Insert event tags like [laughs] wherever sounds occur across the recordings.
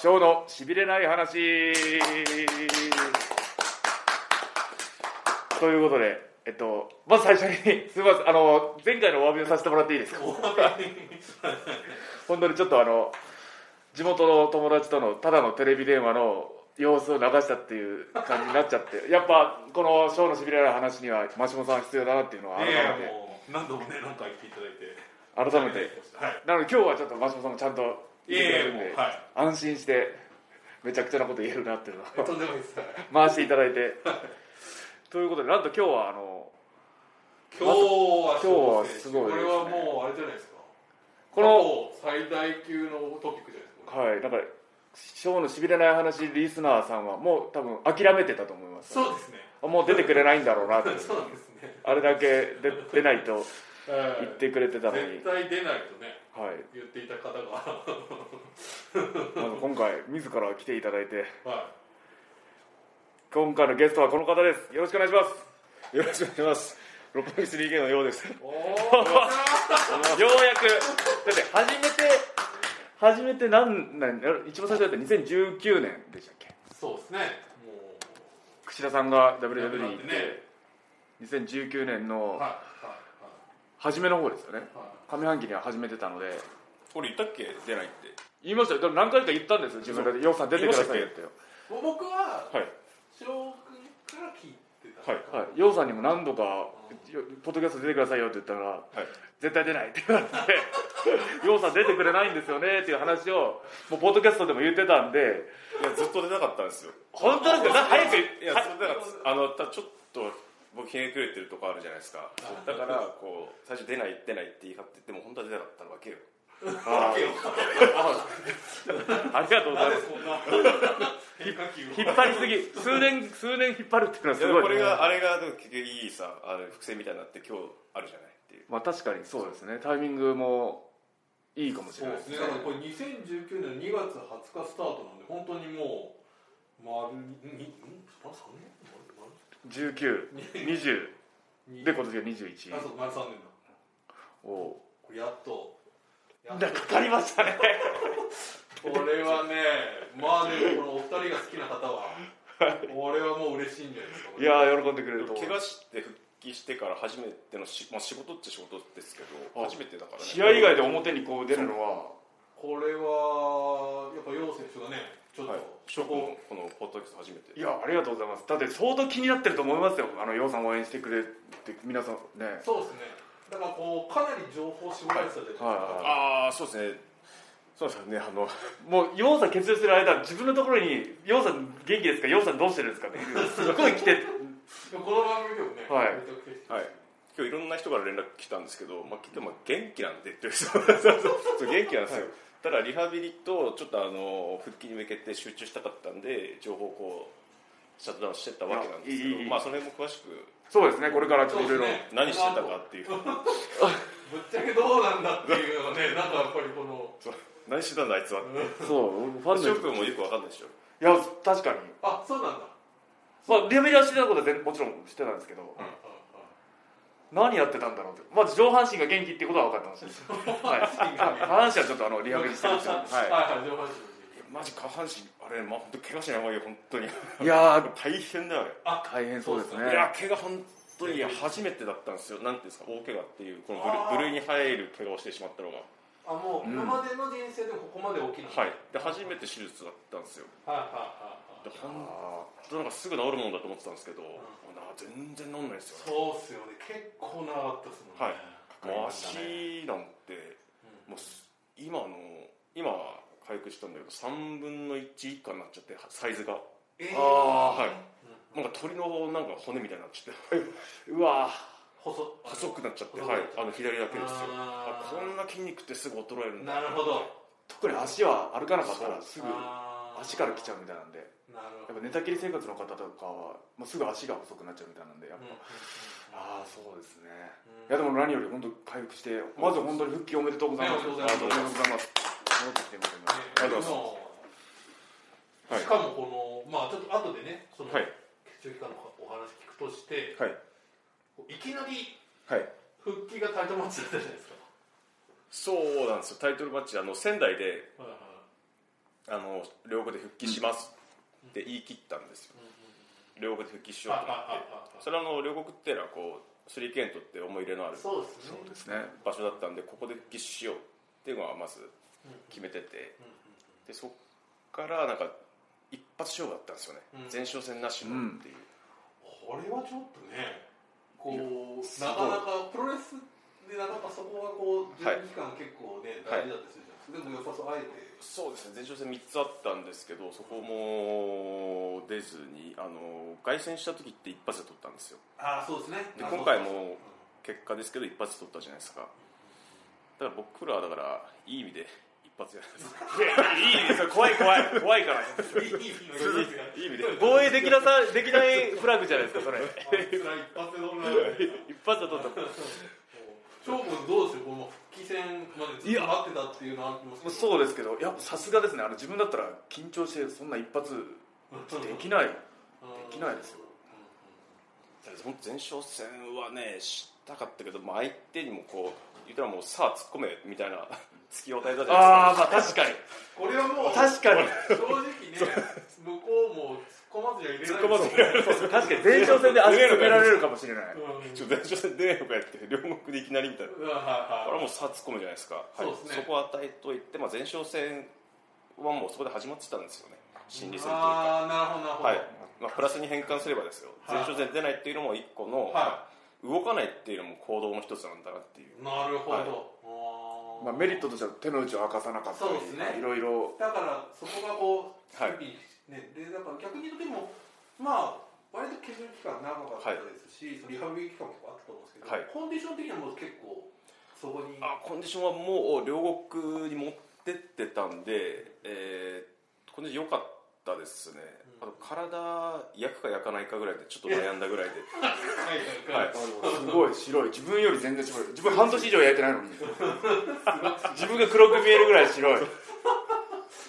ショーのしびれない話。ということで、えっと、まず最初にすみませんあの前回のお詫びをさせてもらっていいですか？本当にちょっとあの地元の友達とのただのテレビ電話の様子を流したっていう感じになっちゃって [laughs] やっぱこのショーのしびれない話にはマシモさん必要だなっていうのは改めて、もう何度もね何回言っていただいて。改めて。はい。なので今日はちょっとマシモさんもちゃんといやいてくれるんで、もうはい。安心してめちゃくちゃなこと言えるなっていうのをとんでもないです。は [laughs] い回していただいて。ということでなんと今日はあの今日は今日はすごいですね。これはもうあれじゃないですか。この最大級のトピックじゃないですか。はいなんかショーのしびれない話リスナーさんはもう多分諦めてたと思います。そうですね。あもう出てくれないんだろうなって [laughs] そうですね。あれだけで出ないと言 [laughs] 言ってくれてたのに。絶対出ないとね。はい言っていた方が。まず今回自ら来ていただいて。は今回のゲストはこの方です。よろしくお願いします。よろしくお願いします。六本木スリーゲーのようです。いおおようやく。だって初めて初めて何何一番最初だった2019年でしたっけ？そうですね。も櫛田さんがう WW に行っね。て2019年のはいはい初めの方ですよね。はい。上半期には始めてたので。これ言ったっけ？出ないって。言いましたよ。でも何回か言ったんですよ。自分で「ようさん出てくださいよ」って僕ははい。翔くんから聞いてた。はい。はい、ようさんにも何度か「よポッドキャスト出てくださいよ」って言ったらはい。絶対出ないって言われて「[laughs] ようさん出てくれないんですよね」っていう話をもうポッドキャストでも言ってたんで。いやずっと出たかったんですよ。本当ですか？な早くいやそれだからあのたちょっと僕ひねくれてるとこあるじゃないですか。だからこう最初出ない出ないって言い張ってても本当は出なかったわけよ。あありがとうござないんまです引っ張りすぎ。数年数年引っ張るっていうのはいすやごいこれがあれが結局いいさあれ伏線みたいになって今日あるじゃないっていう。まあ確かにそうですね。タイミングもいいかもしれない。ですね。これ2019年2月20日スタートなんで本当にもう丸ま3年？1920丸で今年が21あそう丸3年おおだこれやっとやっだかかりましたね。[laughs] これはねまあでもこのお二人が好きな方はこれはもう嬉しいんじゃないですか。いやー喜んでくれると思う。怪我して復帰してから初めてのし、まあ、仕事って仕事ですけどあ初めてだからね。試合以外で表にこう出るのは。これはやっぱ楊選手がねちょっと、はい。諸君このポッドキャスト初めて。いやありがとうございます。だって相当気になってると思いますよ。あのようさん応援してくれて皆さんね。そうですね。だからこうかなり情報絞られてたじゃないですか、はいはいああそうですね。そうですよね。あの。もうようさん欠場してる間自分のところに「ようさん元気ですか？ようさんどうしてるんですか?」ってすごい来て。この番組でもね、はい。はい、今日いろんな人から連絡来たんですけど、まあ、来ても元気なんでって言うそう [laughs] そうそうそう。元気なんですよ、ただリハビリとちょっとあの復帰に向けて集中したかったんで情報をこうシャットダウンしてったわけなんですけいやいいいい。どまあその辺も詳しく。そうですねこれからちょっといろいろ。何してたかっていう。ぶっちゃけどうなんだっていうのがね [laughs] なんかやっぱりこの何してたんだあいつは？そうファンのショックもよくわかんないでしょ。いや確かに。あそうなんだ、まあリハビリはしてたことは全もちろんしてたんですけど、何やってたんだろうって。まず上半身が元気ってことは分かってました、[laughs] はい、下半身はちょっとあのリハビリしてるんですよ、はい。ははい上半身。マジ下半身あれまあ本当怪我しない方がいいよ本当に。い、いやー。大変だよあ大変そうですね。れいや怪我本当に初めてだったんですよ。なんていうんですか大怪我っていうこの部類に入る怪我をしてしまったのが。あもう今までの人生でもここまで大きいのはい。で初めて手術だったんですよ。はいはいはいで本当なんかすぐ治るもんだと思ってたんですけど、な全然治んないですよね。そうっすよね。結構長かったっすもんね。はい。もう足なんてもうす今の今回復したんだけど3分の1以下になっちゃってサイズが。えー、あはい。なんか鳥のなんか骨みたいになっちゃって。[laughs] うわ細細くなっちゃってはい。あの左だけですよ。あこんな筋肉ってすぐ衰えるんだ。なるほど。特に足は歩かなかったらすぐ足から来ちゃうみたいなんで。なるほど。やっぱ寝たきり生活の方とかは、まあ、すぐ足が細くなっちゃうみたいな。んでやっぱ、うん。ああそうですね。うん。いやでも何より本当回復してまず本当に復帰おめでとうございます。おめでとうございますありがとうございます。戻ってきてくれてます。ありがとうございはい。しかもこのまあちょっと後でねそのはい。血中機関のお話聞くとして、はい。いきなりはい。復帰がタイトルマッチだったじゃないですか。そうなんですよ。タイトルマッチあの仙台ではいはいあの両国で復帰しますって言い切ったんですよ、両国で復帰しようと思って。それはあの両国っていうのはこうスリーケントって思い入れのあるそうですね。場所だったんでここで復帰しようっていうのはまず決めてて。でそっからなんか一発勝負だったんですよね、うん。前哨戦なしのっていう、これはちょっとねこうなかなかプロレスでなかなかそこがこう準はい。備期間結構ねはい大事だったりするじゃないですか、でもやっぱそうあえてそうですね。前哨戦3つあったんですけどそこも出ずにあの凱旋した時って一発で取ったんですよ。ああそうですね。で今回も結果ですけど一発で取ったじゃないですか。だから僕らはだからいい意味で一発やらいいいですよ。怖い怖い。怖いから。いい意味で。防衛できなさできないフラグじゃないですかそれ。[laughs] 一発で取った。翔くんどうですよこの復帰戦までずっと待ってたっていうのはありますけど。そうですけどやっぱさすがですね。あの自分だったら緊張してそんな一発できないできないですよ。本当前哨戦はねしたかったけど、まあ、相手にもこう言ったらもうさあ突っ込めみたいな隙を与えたじゃああないまあ確かに。これはもう確かに。正直ね [laughs] 向こうも突っ込まずにはいれない。突っ込まずに。はいそうそう確かに前哨戦で足詰められるかもしれない。前哨戦出ないのかやって両国でいきなりみたいな。これはもうさあ突っ込むじゃないですか、はい。そうですね。そこを与えといて、まあ、前哨戦はもうそこで始まってたんですよね。心理戦というか。ああなるほどなるほど。はい。まあ、プラスに変換すればですよ。はい。前哨戦出ないっていうのも一個の、は動かないっていうのも行動の一つなんだなっていう。なるほど、まあメリットとしては手の内を明かさなかったりそうですね。いろいろ。だからそこがこうはいねでだから逆に言うとでもまあ割と削る期間長かったですし、そのリハビリ期間も結構あったと思うんですけど、はいコンディション的にはもう結構そこにあコンディションはもう両国に持ってってたんで、えー、コンディション良かったですね、あと体焼くか焼かないかぐらいでちょっと悩んだぐらいで。はいはい。すごい白い。自分より全然白い。自分半年以上焼いてないのに。[laughs] 自分が黒く見えるぐらい白い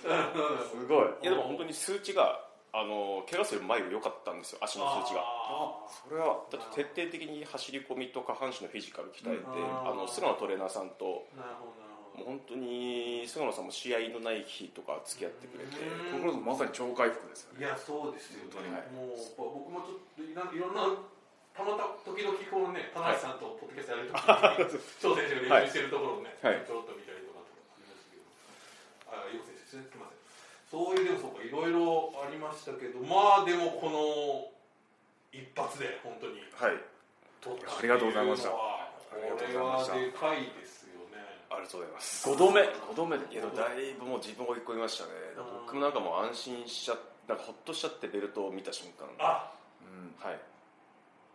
すごい。いやでも本当に数値があの怪我する前より良かったんですよ足の数値が。あそれは。だって徹底的に走り込みと下半身のフィジカル鍛えて、うんあの菅野トレーナーさんとーなるほどなるほど。もう本当に菅野さんも試合のない日とか付き合ってくれて、うん。こまさに超回復ですよね。いやそうですよね、はいもう僕もちょっといろいろんなたまた時々こうね田中さんとポッドキャストやるときに張選手が練習してるところをね、はい。ちょろっと見たりましたけどあ陽選手すみませんそういうでもそうかいろいろありましたけどまあでもこの一発で本当に。はい。取った。ありがとうございました。これはでかいですよね。ありがとうございます。5度目。5度目でいやでもだいぶもう自分を追い込みましたね。僕もなんかもう安心しちゃなんかほっとしちゃってベルトを見た瞬間はあうん。い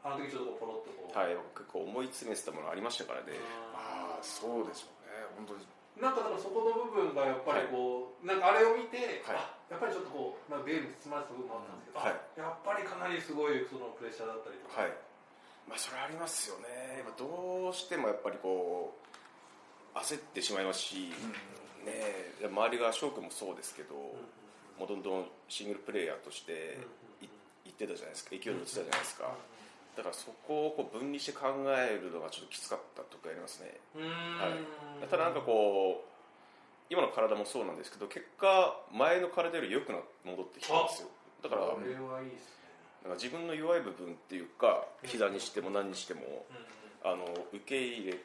あの時ちょっとポロッとこう、はい。結構思い詰めてたものありましたからね。ああそうでしょうね。本当になんかだからそこの部分がやっぱりこう、なんかあれを見て、はい。あやっぱりちょっとこう、まあ、ベールに包まれてた部分もあったんですけど、はい。あやっぱりかなりすごいそのプレッシャーだったりとか、はい。まあそれありますよね。どうしてもやっぱりこう焦ってしまいますし、ねえ周りが翔くんもそうですけど、もうどんどんシングルプレイヤーとしていいってたじゃないですか。勢いに乗ってたじゃないですかだからそこをこう分離して考えるのがちょっときつかったとかありますね。はい。ただなんかこう今の体もそうなんですけど結果前の体より良くな戻ってきたんですよ。だからこれはいいですね、なんか自分の弱い部分っていうか膝にしても何にしてもうん。あの受け入れ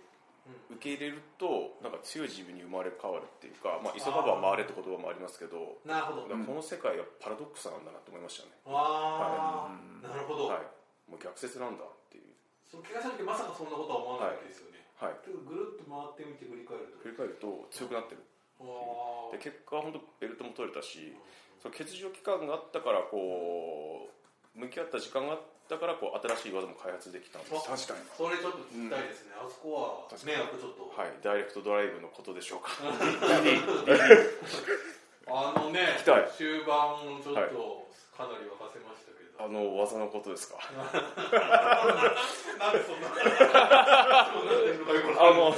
受け入れるとなんか強い自分に生まれ変わるっていうか、まあ、急がば回れって言葉もありますけどなるほど、この世界はパラドックスなんだなと思いましたね、ああ、はい。なるほど、はい、もう逆説なんだっていう、その怪我した時まさかそんなことは思わないわけですよね、はい、けどぐるっと回ってみて振り返ると。振り返ると強くなってる。あで結果本当ベルトも取れたしその欠場期間があったからこう向き合った時間があったからこう新しい技も開発できたんです。あ確かに。それちょっと聞きたいですね、あそこは確かねやっぱちょっと、はい。ダイレクトドライブのことでしょうか。[laughs] あのね終盤ちょっとかなり沸かせましたあの技のことですか？あの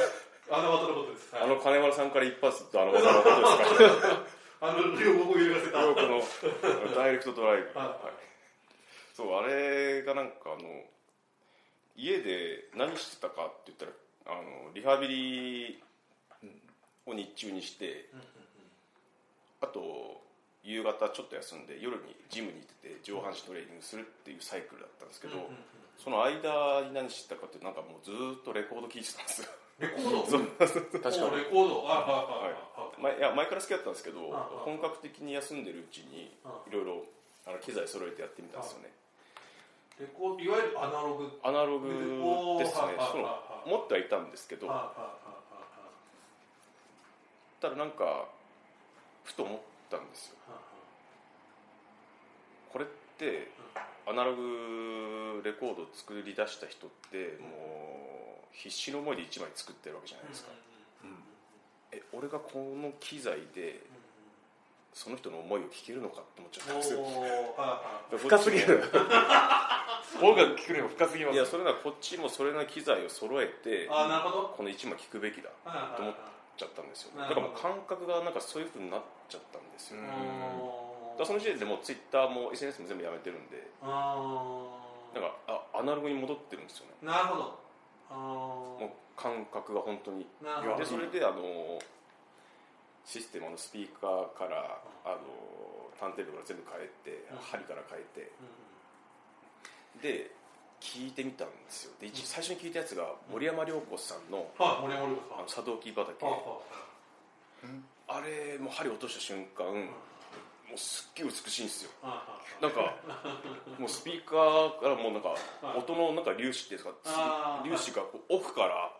あの技のことです、はい。あの金丸さんから一発ってあの技のことですか。あの両国を揺らせた。両国のダイレクトドライブ、はい。はい。そうあれがなんかあの家で何してたかって言ったらあのリハビリを日中にしてあと夕方ちょっと休んで夜にジムに行ってて上半身トレーニングするっていうサイクルだったんですけど、うんうんうん。その間に何してたかってなんかもうずーっとレコード聴いてたんですよ。レコード？確かに。おレコード？あはいはいはい。前いや前から好きだったんですけど本格的に休んでるうちにあいろいろあの機材揃えてやってみたんですよね。レコードいわゆるアナログ？アナログですね。そのはい持ってはいたんですけどただなんかふと思ったんですよ。これってアナログレコードを作り出した人ってもう必死の思いで1枚作ってるわけじゃないですか。え俺がこの機材でその人の思いを聞けるのかって思っちゃったんですよ。深すぎる音楽聴くにも深すぎますいやそれならこっちもそれな機材を揃えてあなるほど。この1枚聞くべきだと思っちゃったんですよ。だからもう感覚がなんかそういうふうになっちゃったんですよ、うん。だその時点でもうツイッターも SNS も全部やめてるんで。あなんかあアナログに戻ってるんですよね。ーなるほど。あもう感覚が本当に。ーなるほど。でそれであのシステムのスピーカーからあのターンテーブルから全部変えてうん。針から変えて。うん。で聞いてみたんですよ。で一最初に聞いたやつが森山良子さんのはい森山良子さん。あの茶道木畑。はあれもう針落とした瞬間もうすっげえ美しいんですよ。なんかもうスピーカーからもうなんかはい音のなんか粒子っていうんですか？粒子がこう奥から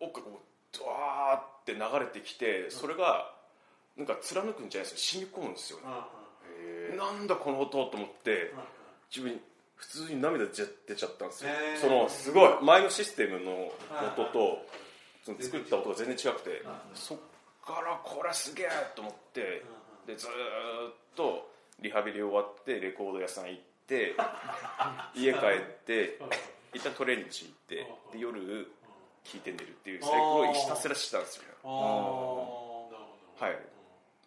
奥からこうドワーって流れてきてそれがなんか貫くんじゃないですよ。染み込むんですよ。ねなんだこの音と思って自分普通に涙出ちゃ出ちゃったんですよ。そのすごい前のシステムの音とその作った音が全然違くてそっからこれすげえと思ってでずーっとリハビリ終わってレコード屋さん行って [laughs] 家帰って一旦トレーニングしに行ってで夜聴いて寝るっていうサイクルをひたすらしてたんですよああなるほどはい。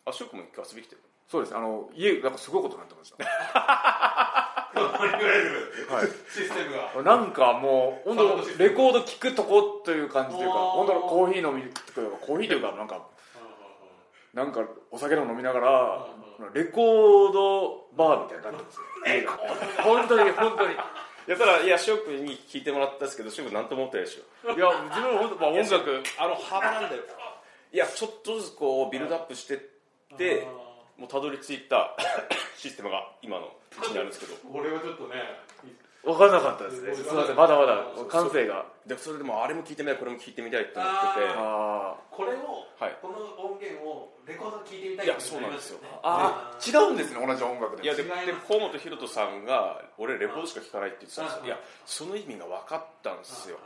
あしょうくんも一回遊び来てる？そうです。あの家なんかすごいことになってました [laughs] はいシステムがなんかもう本当レコード聴くとこという感じというか本当コーヒー飲みとかコーヒーというかなんかなんかお酒を飲みながらレコードバーみたいになってます。よ本当に本当にいいやただいやしょうくんに聞いてもらったんです。けどしょうくん何とも思ってないでしょいや自分本当まあ音楽あの幅なんだよいやちょっとずつこうビルドアップしてってもうたどり着いた [coughs] システムが今のうちにあるんですけど。これはちょっとね分からなかったですね。すみません。まだまだ感性が。でそれでもあれも聞いてみたいこれも聞いてみたいって思ってて。あこれをはい。この音源をレコードで聞いてみたいいやそうなんですよ。ーあー違うんですね同じ音楽でいやでで河本大翔さんが俺レコードしか聴かないって言ってたんですよ。うん。いやその意味が分かったん。ですよ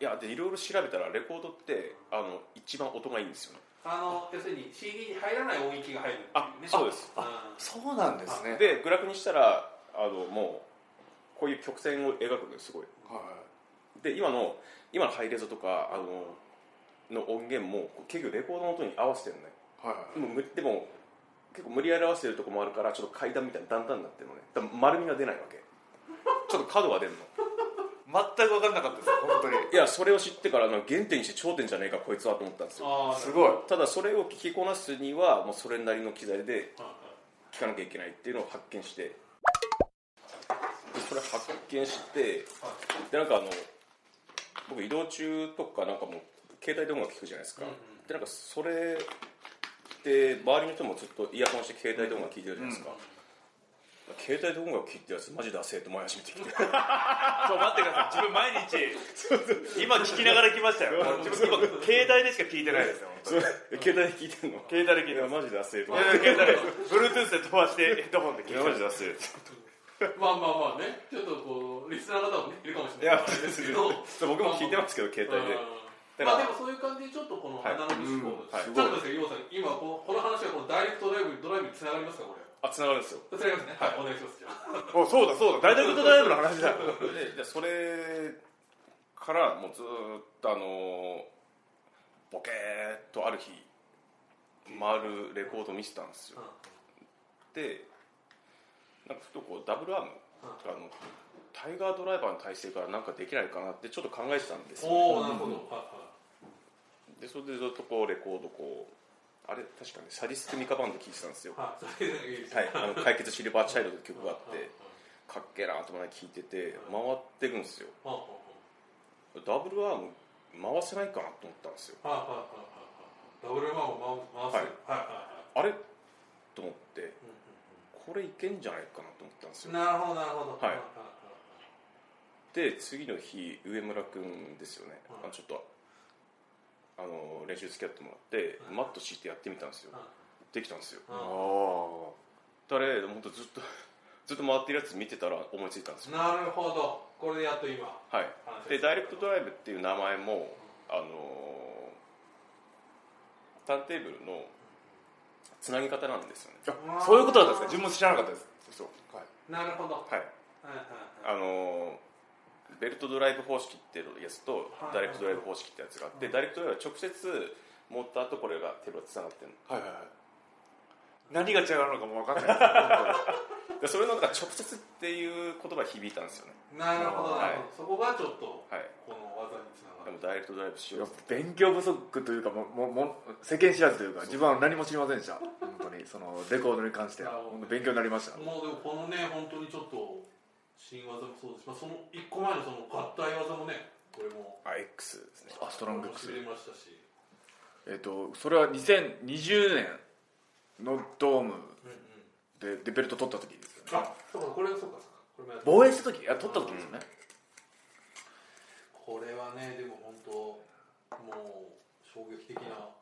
いやでいろいろ調べたらレコードってあの一番音がいいんですよねあの要するに CD に入らない音域が入るっていうあねそうです。あそうなんですね。でグラフにしたらあのもうこういう曲線を描くのよすごい。はで今の今のハイレゾとかあのの音源も結局レコードの音に合わせてるのね。いはい。はいでもむでも結構無理やり合わせてるとこもあるからちょっと階段みたいな段々になってるのね。丸みが出ないわけ。ちょっと角が出るの全く分かんなかったです本当に。いやそれを知ってからなんか原点にして頂点じゃねえかこいつはと思ったんですよ。あーすごい。ただそれを聞きこなすにはもうそれなりの機材では聞かなきゃいけないっていうのを発見して。でそれ発見してでなんかあの僕移動中とかなんかもう携帯で音楽聴くじゃないですか、うんうん。でなんかそれで周りの人もずっとイヤホンして携帯で音楽聴いてるじゃないですか、携帯で音楽聴いてるやつマジダセえと思い始めてきて。[laughs] そう待ってください。自分毎日今聞きながら来ましたよ。自分今携帯でしか聞いてないですよ携帯で聴いてんの？携帯で聞いていやますマジダセえと。思って携帯で Bluetooth で飛ばしてヘッドホンで聞いてマジダセえいまあまあまあねちょっとこうリスナーの方もねいるかもしれない。ですけど僕も聞いてますけど携帯でまあでもそういう感じでちょっとこのはいアナログ思考はいちょっと待ってください今このこの話はこのダイレクトドライブドライブにつながりますかこれあ繋がるんですよ。つながりますね。はい。お願いしますじゃあ。[laughs] おそうだそうだ。大学とドライブの話だ。ででそれからもうずーっとあのボケーっとある日回るレコード見せたんですよ。でなんかふとこうダブルアーム。とかあのタイガードライバーの体勢からなんかできないかなってちょっと考えてたんですよおおなるほど。はいはでそれでずっとこうレコードこうあれ確かにサディスクミカバンド聴いてたんですよ。ははいあの解決シルバーチャイルドって曲があってかっけえなと思いながら聴いてて回ってるんですよ。ダブルアーム回せないかなと思ったんですよ。ダブルマンを回すはい。はいはあれ？と思ってこれいけんじゃないかなと思ったんですよ。なるほどなるほど。はい。で次の日上村君ですよね、はいあのちょっとあの練習付き合ってもらって、はい。マット敷いてやってみたんですよ、できたんですよ。ああ誰本当ずっと [laughs] ずっと回ってるやつ見てたら思いついたんですよ。なるほど。これでやっと今はい。話でダイレクトドライブっていう名前もあのターンテーブルのつなぎ方なんですよね。あそういうことだったんですか？自分も知らなかったです。そう。はい。なるほど。はい。はいはいはい。あのベルトドライブ方式っていうやつとはいダイレクトドライブ方式ってやつがあってダイレクトドライブは直接モーターとこれがテーブルがつながってるのはいはいはい。何が違うのかも分かんない。[laughs] でそれのなんか直接っていう言葉が響いたんですよね。なるほど。なはい。るほどそこがちょっとはい。この技につながる。でもダイレクトドライブしよう勉強不足というかももも世間知らずというか自分は何も知りませんでした。本当に。そのレコードに関しては。なるほど。本当勉強になりました。もうでもこのね本当にちょっと新技もそうです。し、まあ、その一個前のその合体技もねこれもあ X ですね。あストロングしびれましたし、えっとそれは2020年のドームででベルト取った時ですよね。あそうかこれそうかそうか。これもやった防衛した時いや取った時ですよね。これはねでも本当もう衝撃的な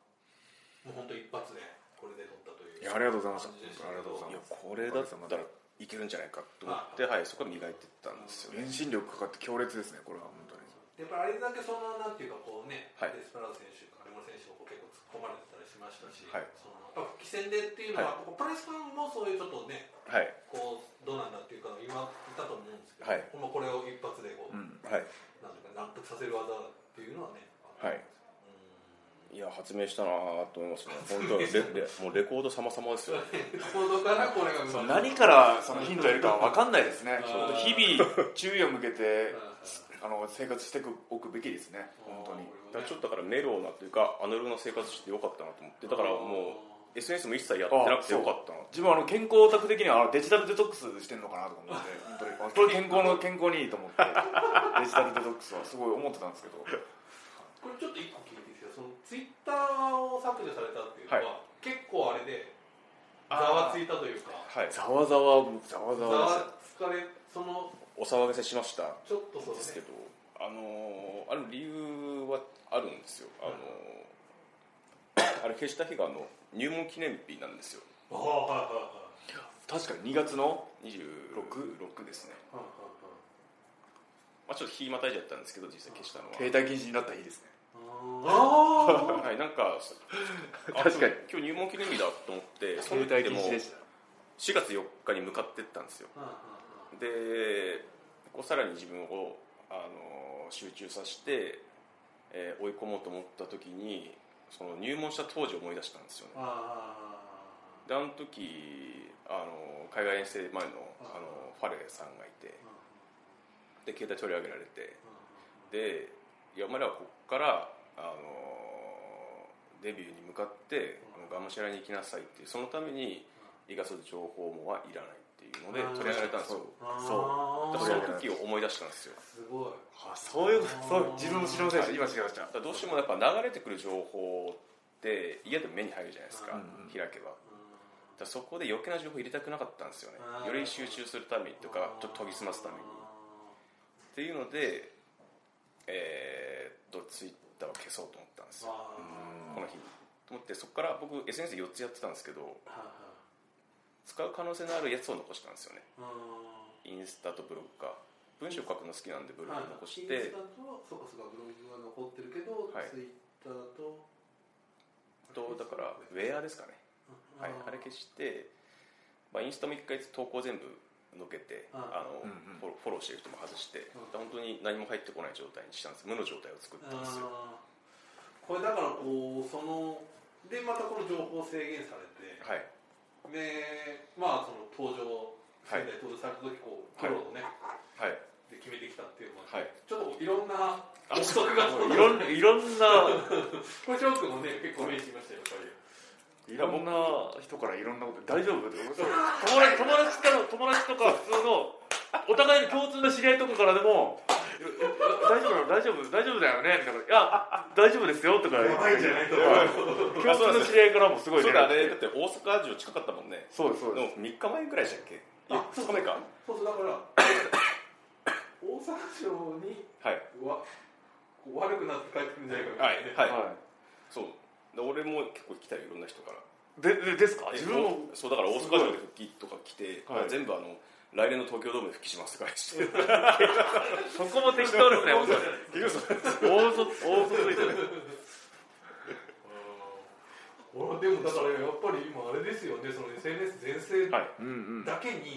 もう本当一発でこれで取ったという。いやありがとうございました。感じでありがとうございいやこれだったらいけるんじゃないかと思ってはいそこから磨いていったんですよね。遠心力かかって強烈ですねこれは本当に。やっぱりあれだけそのなんていうかこうね、はい。デスパラード選手金村選手も結構突っ込まれてたりしましたし、はい。そのやっぱ復帰戦でっていうのは、こうプライスファンもそういうちょっとねはい。こうどうなんだっていうか今言ったと思うんですけど、はい。まあこれを一発でこう、うん。はい。なんていうか納得させる技っていうのはねはい。うんいや発明したなと思いますね。本当レレもうレコード様々ですよ。レコードからこれが何からそのヒントを得るかは分かんないですね。日々注意を向けてあの生活しておくべきですね。本当に。だからちょっとだからメローなというかアナログな生活してよかったなと思って。だからもう SNS も一切やってなくてよかったな自分はあの健康オタク的にはあのデジタルデトックスしてるのかなとか思って本当に。あこれ健康の [laughs] 健康にいいと思ってデジタルデトックスはすごい思ってたんですけど。これちょっと一個聞いて。いいですかそのツイッターを削除されたっていうのは、は結構あれでざわついたというか。はい。ざわざわざわざざわわつかれそのお騒がせしました。ちょっとそうですけねどあのーある理由はあるんですよ。あのー [coughs] あれ消した日があの入門記念日なんですよ。ああはいはいはい確かに2月の26ですね、はい。まあ、ちょっと日またいじゃったんですけど実際消したのは。携帯禁止になった日ですねはいなんか [laughs] あ確かに。今日入門記念日だと思ってそ携帯の時でも禁止でした。4月4日に向かってったんですよ。でこうさらに自分をあの集中させて、えー追い込もうと思った時にその入門した当時を思い出したんですよね。あであの時あの海外遠征前のあのファレさんがいてで携帯取り上げられてでいやお前らはここからあのデビューに向かってあのがむしゃらに行きなさいっていうそのために生かす情報もはいらないっていうので取り上げられたんですよ。あー。だからその時を思い出したんですよ。すごい。あそういうそう自分も知りませんでした。今知りました。どうしてもやっぱ流れてくる情報って嫌でも目に入るじゃないですか、うん開けば。だそこで余計な情報入れたくなかったんですよね。より集中するためにとかちょっと研ぎ澄ますために。っていうのでえーっとツイッターを消そうと思ったんですよこの日。にと思ってそこから僕 SNS4 つやってたんですけどは使う可能性のあるやつを残したんですよね。いはいインスタとブログか。文章書くの好きなんでブログ残しインてスタとそうかそうかブログは残ってるけど、はい。ツイッターと。とだからウェアですかね。はい、あれ消して、まあ、インスタも一回投稿全部のけてああの、うんうん。フォローフォローしてる人も外して、うん。本当に何も入ってこない状態にしたんです無の状態を作ったんですよ。これだからこうそのでまたこの情報制限されてはい。でまあその登場はい。仙台登場された時こうプロのね、はい。で決めてきたっていうのもあってはい。ちょっといろんな憶測がいろんいろんな [laughs] これショックもね結構目にしましたよやっぱりいろんな人からいろんなこと大丈夫って友達友達から友達とか普通のお互いの共通の知り合いとかからでも「いや大丈夫大丈夫大丈夫だよね」みたいな「いや大丈夫ですよ」とか。言やばいんじゃないと共通の知り合いからもすごいそうだね。だって大阪城近かったもんね。そうですそうです。3日前ぐらいでしたっけ？あ2日目か。そうそうだから大阪城にはい。悪くなって帰ってくるんじゃないかはいみたいなねはい。そうで俺も結構来たよいろんな人から。ででですか？え自分もそうだから大阪城で復帰とか来て、はい全部あの来年の東京ドームで復帰しますとかして。[laughs] そこも適当ですね大嘘 [laughs] 大嘘ついてる俺でもだからやっぱり今あれですよねその SNS 全盛はい。うんうん。だけに、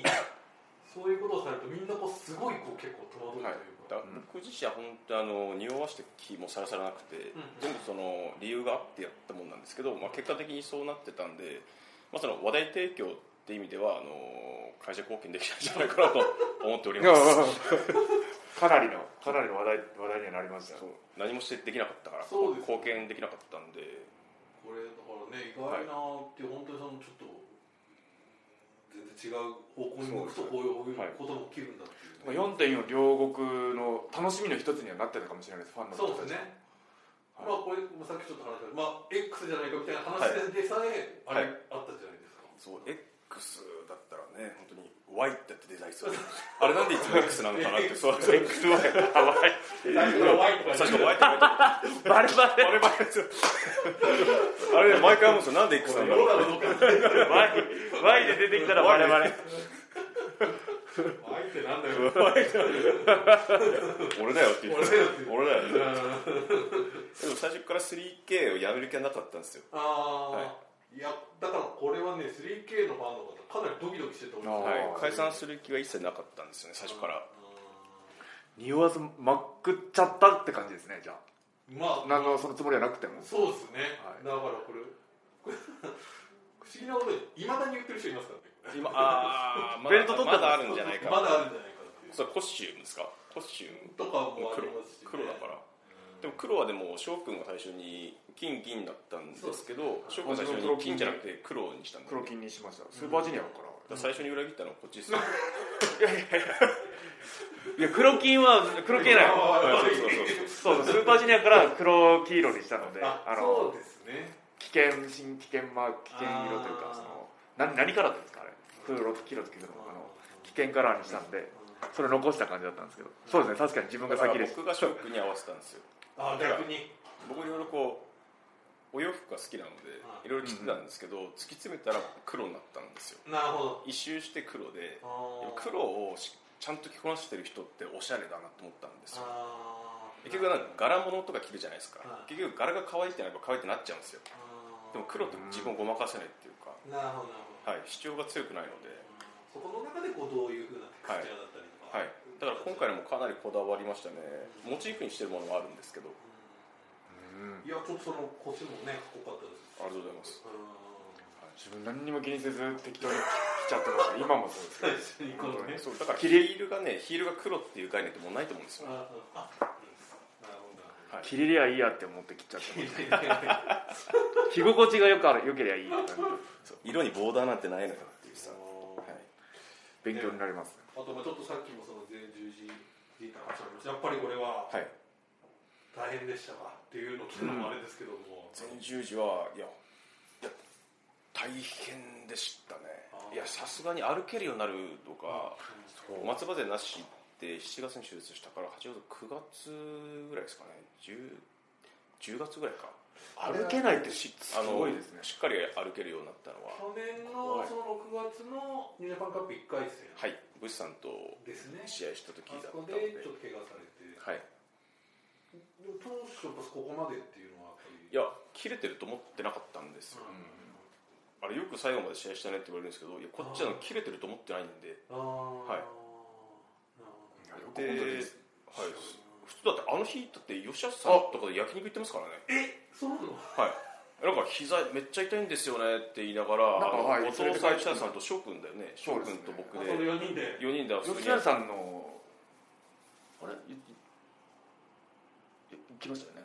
そういうことをされるとみんなこうすごいこう結構戸惑うとはいいうか、だから僕自身は本当あの匂わして気もさらさらなくて、うん全部その理由があってやったもんなんですけど、まあ、結果的にそうなってたんで、まあ、その話題提供って意味ではあの会社貢献できたんじゃないかなと思っております。[laughs] かなりのかなりの話題話題にはなりました何もしてできなかったからね。貢献できなかったんで。これだからね意外なっていう本当にそのちょっと違う方向に向くとこういうはいことも起きるんだっていう、4.4両国の楽しみの一つにはなってたかもしれないですファンの人そうですね、はい。まあこれもさっきちょっと話したまあ X じゃないかみたいな話でさえ、あれ、はい。あったじゃないですか。そう X だったらね本当に Y ってやってデザインする。あれなんでいつも X なのかなってそう。XY あ [laughs] 最初から Y とか最初 Y って書いてある。バレバレ。あれ毎回あれ毎回思うんですよ。なんで X なんだろう Y, y で出てきたらバレバレ。Y ってなんだよ。俺だよって言って。俺だよって俺だよってうんでも最初から 3K をやめる気はなかったんですよ。ああ、い、やだからこれはね 3K のファンの方かなりドキドキしてたと思うんですはい、解散する気は一切なかったんですよね最初から。匂わずまくっちゃったって感じですねじゃまあ。あ何のそのつもりはなくても。そうですね、はい。だからこれ [laughs] 不思議なことでいまだに言ってる人いますからね。今ああ [laughs] まだベルト取ったまだあるんじゃないか。まだあるんじゃないかっていう。それコスチュームですか？コスチューム。とかもあり黒ますし、ね、黒だから。でも黒はでも翔くんが最初に金銀だったんですけど翔くんが最初に金じゃなくて黒にしたんだよ黒金にしました。スーパージュニアから、だから最初に裏切ったのはこっちですよ。いや黒金は黒金ないそうそうそうそう。そうスーパージュニアから黒黄色にしたのでああのそうですね。危険新危険マーク危険色というかその何何カラーですかあれ？黒黄色と黄色のあの危険カラーにしたんでそれを残した感じだったんですけど。そうですね確かに自分が先でした僕が翔くんに合わせたんですよ。あ逆に。僕いろいろこうお洋服が好きなのではい。いろいろ着てたんですけど、突き詰めたら黒になったんですよ。なるほど。一周して黒で黒をしちゃんと着こなしてる人っておしゃれだなと思ったんですよ。結局なんか柄物とか着るじゃないですか。はい。結局柄が可愛いってなれば可愛くなっちゃうんですよ。でも黒って自分をごまかせないっていうか、なるほどなるほど。はい、主張が強くないので、そこの中でこうどういうふうなテクスチャーだったりとか、はい、だから今回のもかなりこだわりましたね。モチーフにしてるものもあるんですけど。うんいやちょっとその腰もねかっこよかったです。ありがとうございます。自分何にも気にせず適当に着ちゃってました今もそうですけど。最初にこのね。そうだからヒールがねヒールが黒っていう概念ってもうないと思うんですよ、あああなるほどなるほど。はい。着れりゃいいやって思って着ちゃって [laughs] 着心地がよくあるよけりゃいいって色にボーダーなんてないのよっていうさ、はい、勉強になります。あとまあちょっとさっきもその全十字で言った話ありましたやっぱりこれははい、大変でしたかっていうのを聞くのもあれですけども、全十字はいやいや大変でしたね。いやさすがに歩けるようになるとか、松葉勢なしで7月に手術したから8月9月ぐらいですかね。10, 10月ぐらいか。歩けないってしすあのごいですね。しっかり歩けるようになったのは。去年のその6月のニュージャパンカップ1回戦。はい。ブシさんと試合した時だったので。でちょっと怪我されて、はいでも当初やっぱここまでっていうのはやっぱり。いや切れてると思ってなかったんですよ、あれよく最後まで試合したねって言われるんですけどいやこっちは切れてると思ってないんで。ああはい。で、はい、普通だってあの日だって吉橋さんとかで焼肉行ってますからね。えそうなの？はい。なんか膝めっちゃ痛いんですよねって言いながらなんかはい後藤さん吉田さんと翔くんだよね。翔くんと僕で。あその4人で。4人で遊び吉田さんのあれ？行きましたよね。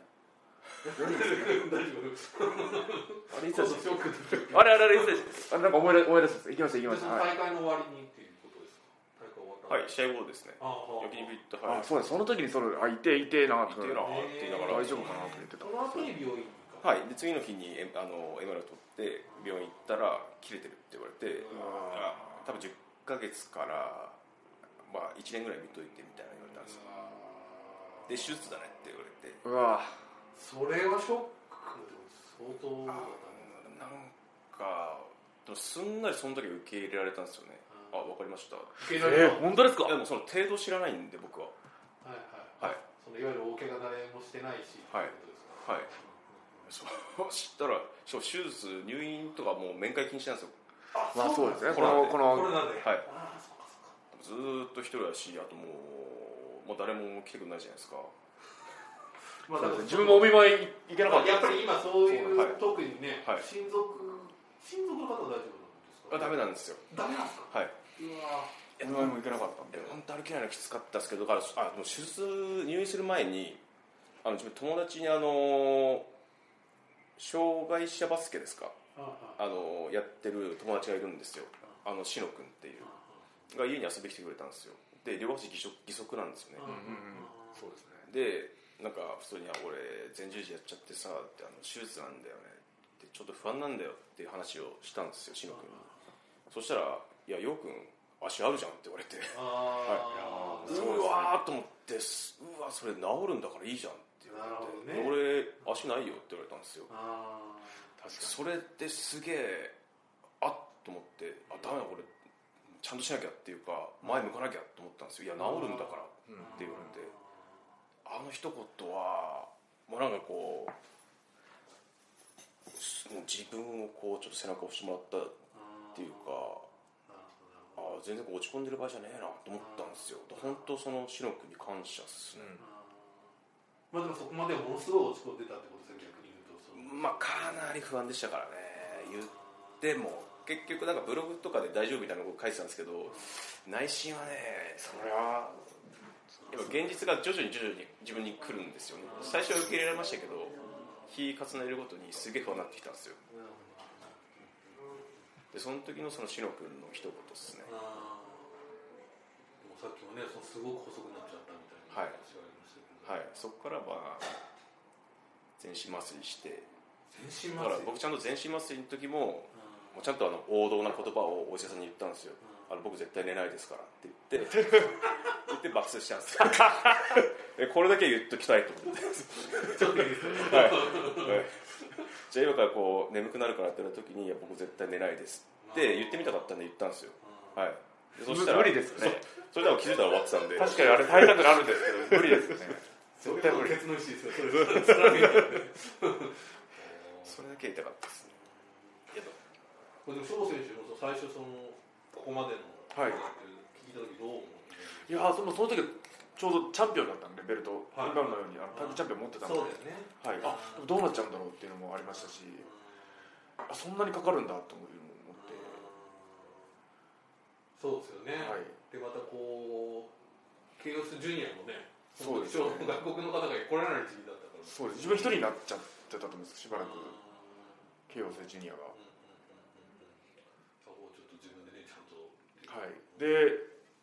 あれいつだあれあれあれいつだあれなんか思い出思い出し行きました行きまそした。はい。の大会の終わりにっていうことですか？大会終わったはい試合後ですね。ああ焼肉行ってはい。あそうだその時にそれあいていてなと行ってなって言いながら。大丈夫かなと思ってた。その後に病院はいで次の日にえあの MR 取って病院行ったら切れてるって言われてあ多分10ヶ月からまあ1年ぐらい見といてみたいな言われたんですよで手術だねって言われて。うわそれはショックでも相当だなんかすん。なりその時受け入れられたんですよね。あ分かりました受けえ入れられたー、本当ですか？でもその程度知らないんで僕は。はいはい。はい。そのいわゆる大怪我誰もしてないし。はい。はい。そう知ったら手術入院とかもう面会禁止なんですよ。あまあそうですねこのこのコロナで。はい。ああそっかそっか。ずーっと一人だしあともうもう誰も来てくれないじゃないですか。[laughs] まあだから自分もお見舞い行けなかった。やっぱり今そういうはい。特にねはい。親族親族の方は大丈夫あダなんですか？メなんですよ。ダメなんですか？はい。うわお見舞いも行けなかったんで。本当歩けないのきつかったですけどだからあでも手術入院する前にあの自分友達にあの障害者バスケですか？ああ。のやってる友達がいるんですよ。あのしのくんっていう。が家に遊びに来てくれたんですよで両足義足義足なんですよね。そうですね。でなんか普通にあ「俺前十字やっちゃってさ」ってあの手術なんだよね。ってちょっと不安なんだよっていう話をしたんですよしのくんに。そしたら「いやようくん足あるじゃん」って言われて。あー。うわーと思ってすうわそれ治るんだからいいじゃんって言われて、なるほ俺足ないよって言われたんですよ。あ確かそれですげえあっと思ってあダメだ俺ちゃんとしなきゃっていうか前向かなきゃと思ったんですよ。いや治るんだからってに、うん言われて。あの一言はもうなんかこう自分をこうちょっと背中を押してもらったっていうかあ全然落ち込んでる場合じゃねえなと思ったんですよ。本当そのしのくんに感謝っすね、まあでもそこまでものすごい落ち込んでたってことですよ逆に言うと。まあかなり不安でしたからね。言っても結局なんかブログとかで大丈夫みたいなこと書いてたんですけど内心はねそれはやっぱ現実が徐々に徐々に自分に来るんですよね。最初は受け入れられましたけど日重ねるごとにすげえ不安になってきたんですよ。でその時のそのしのくんの一言ですね。さっきもねそのすごく細くなっちゃったみたいなはい話がありましたけど、はい。そこからまあ全身麻酔して。全身だから麻酔僕ちゃんと全身麻酔の時ももうちゃんとあの王道な言葉をお医者さんに言ったんですよ。あの僕絶対寝ないですからって言って [laughs] 言って爆睡したんですよ。[laughs] えこれだけ言っときたいと思って。ちょっといいですよはい、はい、じゃあ今からこう眠くなるからって言った時に「いや僕絶対寝ないです」って言ってみたかったんで言ったんですよ。はい。でそしたら無理ですよね。そそれでも気づいたら終わってたんで。確かにあれ耐えたくなるんですけど無理ですよね絶対無理。のケツの石ですよ。それ。[laughs] それ。だけ言いたかったですねこれでも翔選手も最初そのここまでのはい。聞いた時どう思ういやーそのその時ちょうどチャンピオンだったんでベルト、はい。今のようにあのタイムチャンピオン持ってたんで。そうだよね。はい、あ。でもどうなっちゃうんだろうっていうのもありましたしあそんなにかかるんだというのも思って、そうですよね、はい、でまたこうケイオスジュニアもねそうですね。本当に外国の方が来られない時期だったから。そうです。自分一人になっちゃってたと思うんですしばらく。慶応生ジュニアがうんうんうんうんそこをちょっと自分でねちゃんとはい。で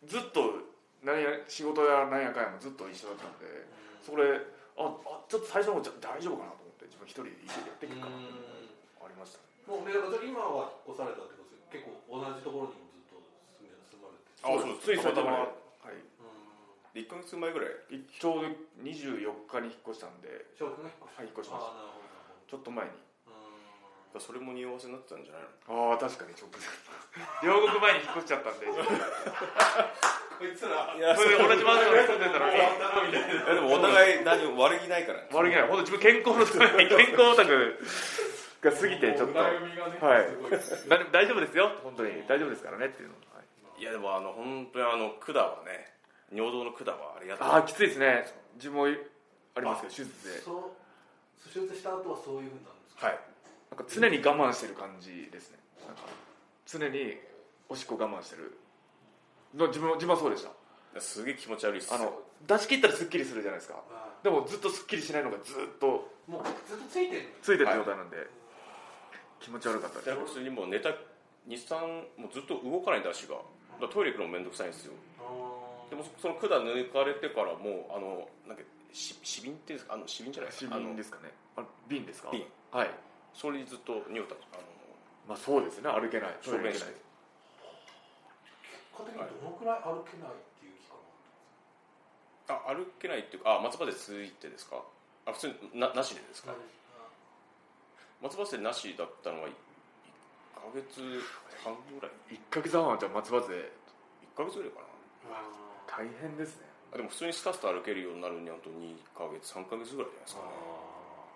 ずっと何や仕事や何やかんやもずっと一緒だったんでそこでああちょっと最初の方じゃ大丈夫かなと思って自分一人でやっていけるかなっていうのがありましたもうねだから今は引っ越されたってことですけど結構同じところにもずっと住んで住まれて。あそうです。つい最近ははい。1ヶ月前ぐらい？ちょうど24日に引っ越したんで翔くんが引っ越し。はい引っ越しました。ちょっと前に。どそれも匂わせになってたんじゃないの？ああ確かに直前両国前に引っ越しちゃったんで。[laughs] こいつら。いやそれで同じマンションに住んでたら終わったなみたいな。いやでもお互い何も悪気ないから。ね悪気ない。本当自分健康のために健康オタクが過ぎてちょっと。ねはい。すごい。ですな大丈夫ですよ。本当に。大丈夫ですからねっていうのは。い。いやでもあの本当にあの管はね尿道の管はありがたい。ああきついですね。自分もありますけど手術で。そう手術した後はそういうふうになるんですか？はいなんか常に我慢してる感じですね。なんか常におしっこ我慢してる。の自分自分はそうでした。すげえ気持ち悪いっすあの出し切ったらすっきりするじゃないですか。あでもずっとすっきりしないのがずっともうずっとついてるついてる状態なんで、気持ち悪かったです。だから普通にもう寝た23もうずっと動かないんで足がトイレ行くのもめんどくさいんですよ。あでもその管抜かれてからもうあのなんかし死瓶っていうんですか？あの死瓶じゃないです死か？あの瓶ですかね。あ瓶ですか？瓶。はいそれにずっと匂ったあのまあそうですね歩けない。小便室トイレ行けない。結果的にどのくらい歩けないっていう期間があ歩けないっていうかあ松葉でついてですか？あ普通にななしでですか、松葉でなしだったのは1ヶ月半ぐらい？1ヶ月半はじゃあ松葉杖1ヶ月ぐらいかな。大変ですね。あでも普通にスタスタ歩けるようになるにはあと2ヶ月3ヶ月ぐらいじゃないですかね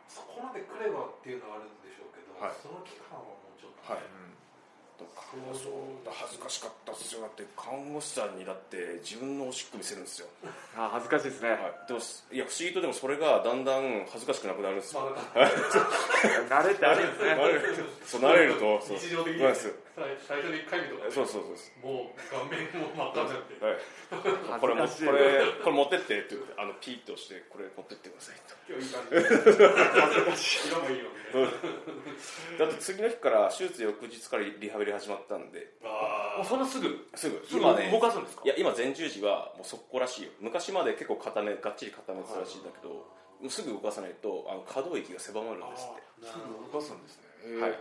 そこまで来ればっていうのはあるんでしょうけど、はい。その期間はもうちょっと、はい。うん。でもそうだ恥ずかしかったっすよだって看護師さんにだって自分のおしっこ見せるんですよ、[laughs] あ恥ずかしいですね、はい、でもいや不思議とでもそれがだんだん恥ずかしくなくなるんです。よ、まあ慣れってあるんですね。慣れる。そう慣れるとそう。日常的に。そうなんですよ最最初の1回目とかそうそうそう。ですもう顔面も真っ赤になって。はい、これもこれこれ持ってってって言ってあのピーッと押してこれ持ってってくださいと。今日いい感じ。色もいいよみたいな。だって次の日から手術翌日からリハビリ始まったんで。あ。もうそんなすぐ？すぐ。今ね。動かすんですか？いや今前十字はもう速攻らしいよ。昔まで結構固めがっちり固めてたらしいんだけどもうすぐ動かさないとあの可動域が狭まるんですって。すぐ動かすんですね。はい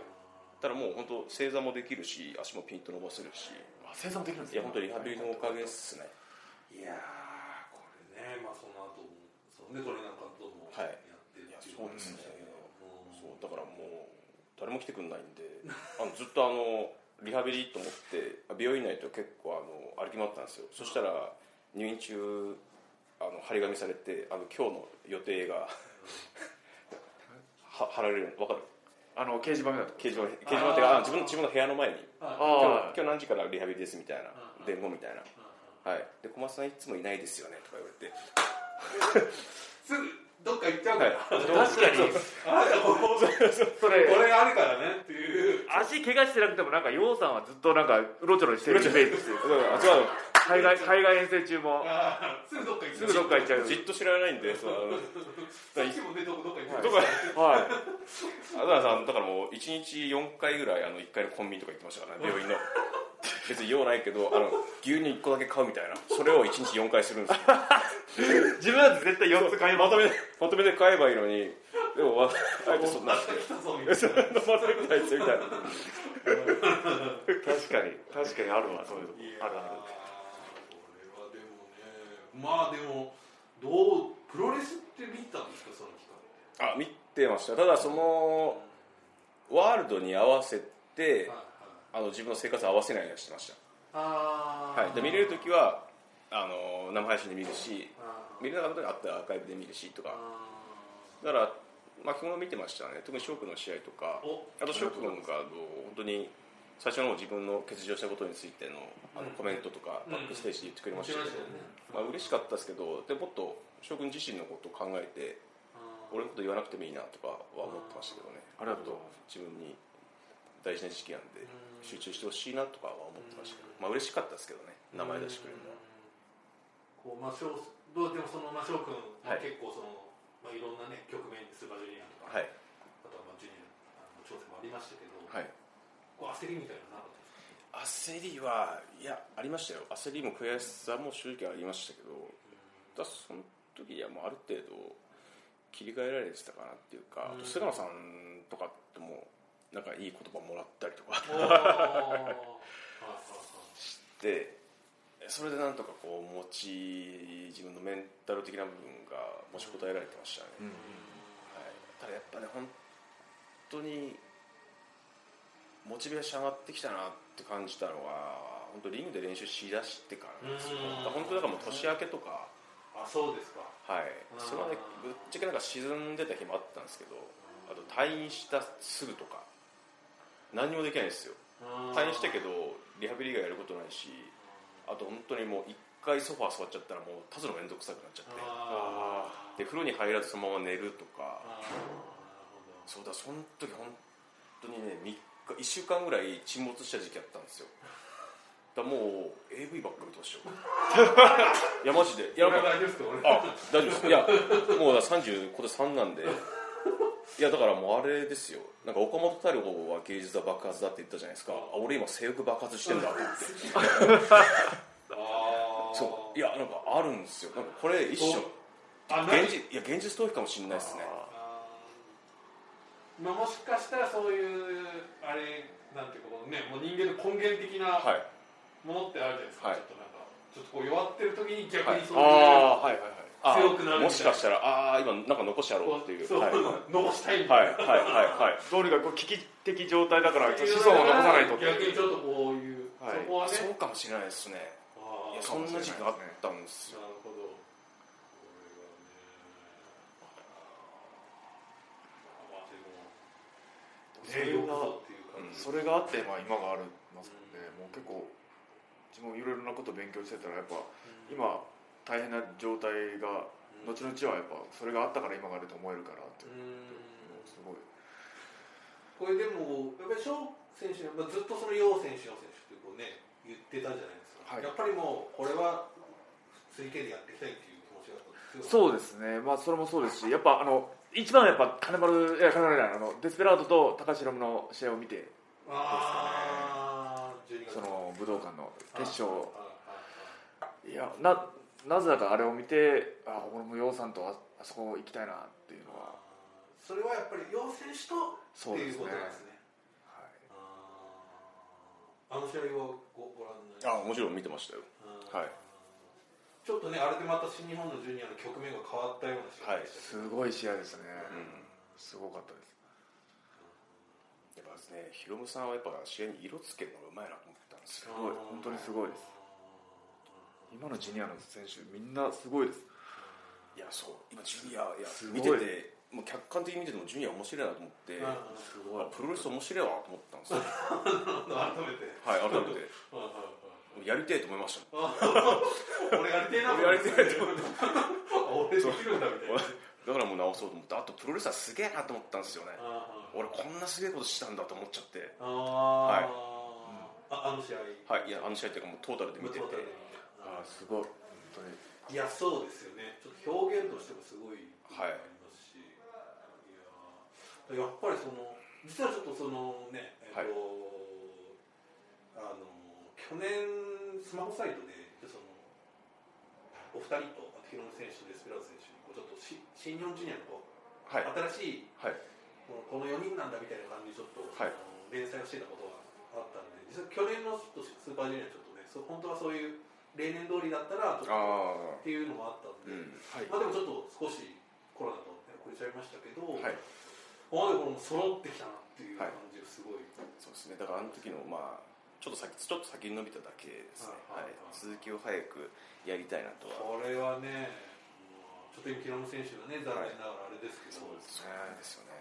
ただもう本当正座もできるし足もピンと伸ばせるし。あ生産できるんですいや本当リハビリのおかげっすね。いやーこれねまあその後もそのねトレーナー監督もはい。やってっていうそうですね。うんそうだからもう誰も来てくんないんであのずっとあのリハビリと思って病院内と結構あの歩き回ったんですよ。そしたら入院中あの張り紙されてあの今日の予定が [laughs] は貼られる分かる？あの掲示板みたいなとこ掲示板掲示板ってあ自分の自分の部屋の前に。ああ今日今日何時からリハビリですみたいなうん伝言みたいな。はい。で小松さんいつもいないですよねとか言われて。すぐどっか行っちゃうかはい。ら、確かに。あそれ。これがあるからねっていう。足怪我してなくてもなんか楊さんはずっとなんかうろちょろしてるイメージですよあ違う海外海外遠征中も。すぐどっか行っちゃう。すぐどっか行っちゃう。じっと知らないんで [laughs] そうあのさっきもねどこどっか行ってどこはい。あだからさんだからもう1日4回ぐらいあの1回のコンビニとか行ってましたからね病院の。別に用ないけどあの牛乳1個だけ買うみたいな。それを1日4回するんですよ。[laughs] 自分だって絶対4つ買いままとめてまとめて買えばいいのに。でもわあえてそんな夏が来たぞみたいな。まとめてないですよみたいな。確かに確かにあるわそういうの。あるあるまあでもどうプロレスって見たんですかその期間あ見てました。ただそのワールドに合わせてはいあの自分の生活合わせないようにしてましあた、はい、で見れる時はあの生配信で見るしあ見れなかったらあったらアーカイブで見るしとか。あだから、まあ、基本見てましたね。特に翔くんの試合とかおあと翔くんがあの本当に最初の自分の欠場したことについてのあのうん。コメントとかうん。バックステージで言ってくれましたけど、まあ嬉しかったですけどでもっと翔くん自身のことを考えて俺のこと言わなくてもいいなとかは思ってましたけどね。あと自分に大事な時期なんでうん。集中してほしいなとかは思ってましたけど。まあ嬉しかったですけどね。名前出してくれるのは。こうまあ翔どうでもそのまあ翔くん、まあはい。結構そのまあいろんなね局面でスーパージュニアとか、はい。あとはまあジュニアあの挑戦もありましたけど、はい焦りみたいな焦りはいやありましたよ。焦りも悔しさも正直ありましたけどただその時にはもうある程度切り替えられてたかなっていうか、あと菅野さんとかともなんかいい言葉もらったりとか [laughs] してそれでなんとかこう持ち自分のメンタル的な部分が持ちこたえられてましたね、うん。はい、ただやっぱね本当にモチベーション上がってきたなって感じたのは本当リングで練習しだしてからなんですよ。本当だからもう年明けとか。あそうですか。はい。それはねぶっちゃけなんか沈んでた日もあったんですけどあと退院したすぐとか何にもできないんですよ。退院したけどリハビリ以外やることないしあと本当にもう一回ソファー座っちゃったらもう立つの面倒くさくなっちゃって。あで風呂に入らずそのまま寝るとか。そうだその時本当にね3日1週間ぐらい沈没した時期あったんですよ。だもう AV ばっかりどうしよ。う [laughs] いやマジで。いや大丈夫ですか大丈夫です。いやもうだ30今年3なんで。いやだからもうあれですよ。なんか岡本太郎は芸術は爆発だって言ったじゃないですか。あ。俺今性欲爆発してんだ。と思ってそう。いやなんかあるんですよ。なんかこれ一緒。現実いや現実逃避かもしれないですねまあ、もしかしたらそういうあれなんていうかねもう人間の根源的なはい。ものってあるじゃないですか、はい。ちょっとなんかちょっとこう弱ってる時に逆にそういう、ああはいはいはい。あ強くなるもしかしたらああ今なんか残してやろうっていう。そう、はい。はい残したいみはいたいな、はいはい。どうにかこう危機的状態だから子孫を残さないと逆にちょっとこういう、はい。そこはね。そうかもしれないですね。そんな時期があったんですよ。なるほどこれはねまあでもそれがそれがあって、まあ、今がありますので、もう結構自分もいろいろなことを勉強してたらやっぱ今大変な状態が後々はやっぱそれがあったから今があると思えるからってすごい。これでもやっぱり翔選手、まあ、ずっとその楊選手、楊選手ってこうね言ってたじゃないですか、はい。やっぱりもうこれは水系でやっていきたいっていう気持ちがそうですね。まあそれもそうですしやっぱあの一番やっぱ金丸いや金丸じゃないあのデスペラードと高橋宏夢の試合を見てああ12月。その武道館の決勝。いやななぜだかあれを見てあ俺も楊さんとああそこ行きたいなっていうのは。それはやっぱり楊選手とっていうそうですね。ことなんですね。はい。あの試合はごご覧になりあもちろん見てましたよ。はいちょっとねあれでまた新日本のジュニアの局面が変わったような試合でしたけどすごい試合ですね、うん。すごかったです。やっぱですねヒロムさんはやっぱ試合に色つけるのがうまいなと思ったんですよ。すごい。本当にすごいです。今のジュニアの選手みんなすごいです。いやそう。今ジュニアいやすごい。見ててもう客観的に見ててもジュニア面白いなと思ってうんすごい。あプロレス面白いわと思ったんですよ。[laughs] 改めて。はい改めて [laughs] うんうんうんやりたいと思いました [laughs] 俺やりてえな。俺やりてえと思って。俺できるんだみたいなだからもう直そうと思ってあとプロレスはすげえなと思ったんですよねあ俺こんなすげえことしたんだと思っちゃってあはいああの試合はいいやあの試合っていうかもうトータルで見ててああすごい本当にいやそうですよねちょっと表現としてもすごいはいありますし、いややっぱりその実はちょっとそのねえっ、と、はいあの去年スマホサイトでそのお二人とあとヒロム選手とデスペラーズ選手にこうちょっとし新日本ジュニアのこうはい。新しいはい。このこの4人なんだみたいな感じでちょっと、はい。あの連載をしてたことがあったんで実は去年のちょっとスーパージュニアちょっとねそう本当はそういう例年通りだったらちょっとあっていうのもあったんで、うん。はい。まあでもちょっと少しコロナと遅れちゃいましたけど、はい。まあでも揃ってきたなっていう感じがすごい、そうですね。だからあの時のまあちょっと先ちょっと先に伸びただけですね、ははいい。続きを早くやりたいなとは。これはねちょっと今、平野選手がね残念ながらあれですけど、そうですよね。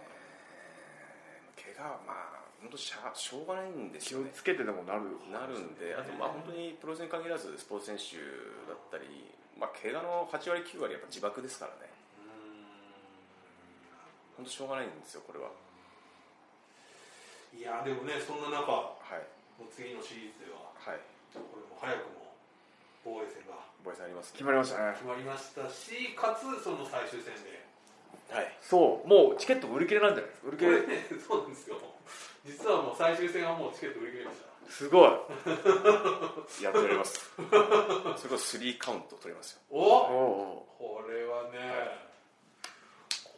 怪我はまあ本当しゃしょうがないんですよね。気をつけてでもなるなるんであとまあ本当にプロレスに限らずスポーツ選手だったりまあ怪我の8割9割やっぱ自爆ですからね。本当しょうがないんですよこれは。いやでもねそんな中はいもう次のシリーズでははい。これも早くも防衛戦がボイさんあります。決まりましたね。決まりましたしかつその最終戦で。はい。そう。もうチケット売り切れなんじゃないですか。売り切れ。ね [laughs] そうなんですよ。実はもう最終戦はもうチケット売り切れました。すごい。[laughs] やってやります。それこそ3カウント取りますよ。おおおこれはね、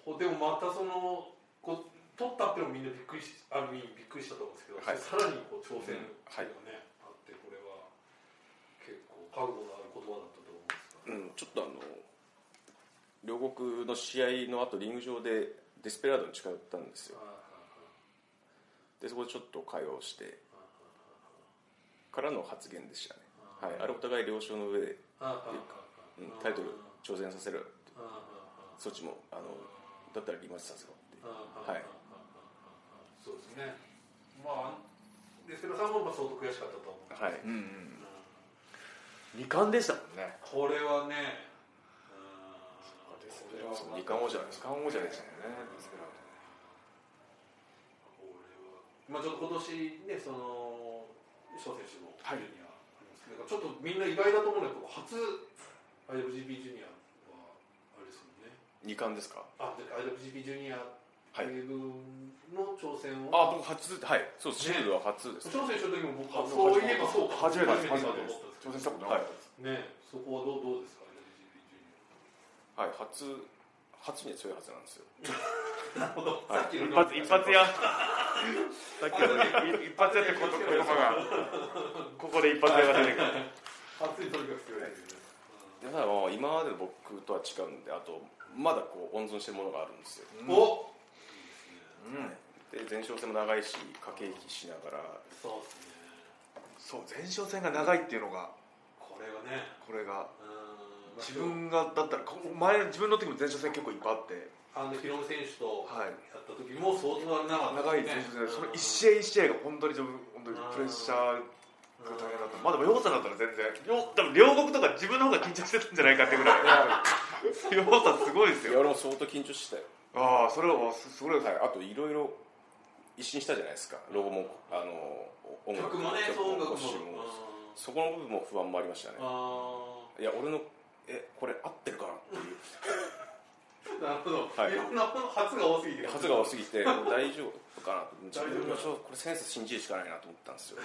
こでもまたそのこう取ったってもみんなびっくりしある意味びっくりしたと思うんですけど、はい。さらにこう挑戦うん。がね、あってこれは結構覚悟のある言葉だったと思うんですが、うん、ちょっとあの両国の試合の後リング上でデスペラードに近寄ったんですよ。でそこでちょっと会話をしてからの発言でしたね、はい、あれお互い了承の上で、うん、タイトル挑戦させるそっちもあのだったらリマッチさせろってはいそうですね。まあデスペラさんもまあ相当悔しかったと思う、はい。うんうん二冠でしたもんね。これはねそう二冠王者です二冠王者でしたよねこれは。まあちょっと今年ねその翔選手もはい。ジュニアありなんかちょっとみんな意外だと思うんだけど初 IWGP ジュニアはあれですもんね。二冠ですか？あで IWGP ジュニアはい。ウェブの挑戦を、あ僕初はい。そうです。シングルは初です、挑戦した時も僕あそういえばそうか。初めてです。初めて挑戦したことなかったです。ね。そこはどうどうですか？ニはい。初初には強いはずなんですよ。ア [laughs] なるほど、はい。さっきの一発一発や [laughs] さっきのい一発やってこと言葉が [laughs] ここで一発やが出てくる。初にとにかく強い。ですよねだからもう今までの僕とは違うんであとまだこう温存してるものがあるんですよ。うんおうんで前哨戦も長いし駆け引きしながら。そうですね。そう前哨戦が長いっていうのがこれはね。これが。うん。自分がだったらこ前自分の時も前哨戦結構いっぱいあって。あのヒロム選手とはい。やった時も相当長かった長い前哨戦。その一試合一試合が本当に自分本当にプレッシャーが大変だったまあでもヨウさんだったら全然。よ多分両国とか自分の方が緊張してたんじゃないかってぐらい。[laughs] ヨウさんすごいですよ。いや俺も相当緊張してたよああそれはすすごいはい、あといろいろ一新したじゃないですか。ロゴもあの音楽曲もね音楽も。そこの部分も不安もありましたね。あいや俺のえこれ合ってるかなっていう。あ [laughs] なるほど、はい。い、ろんな初が多すぎて。数が多すぎて大丈夫かなと自分のこれセンス信じるしかないなと思ったんですよ。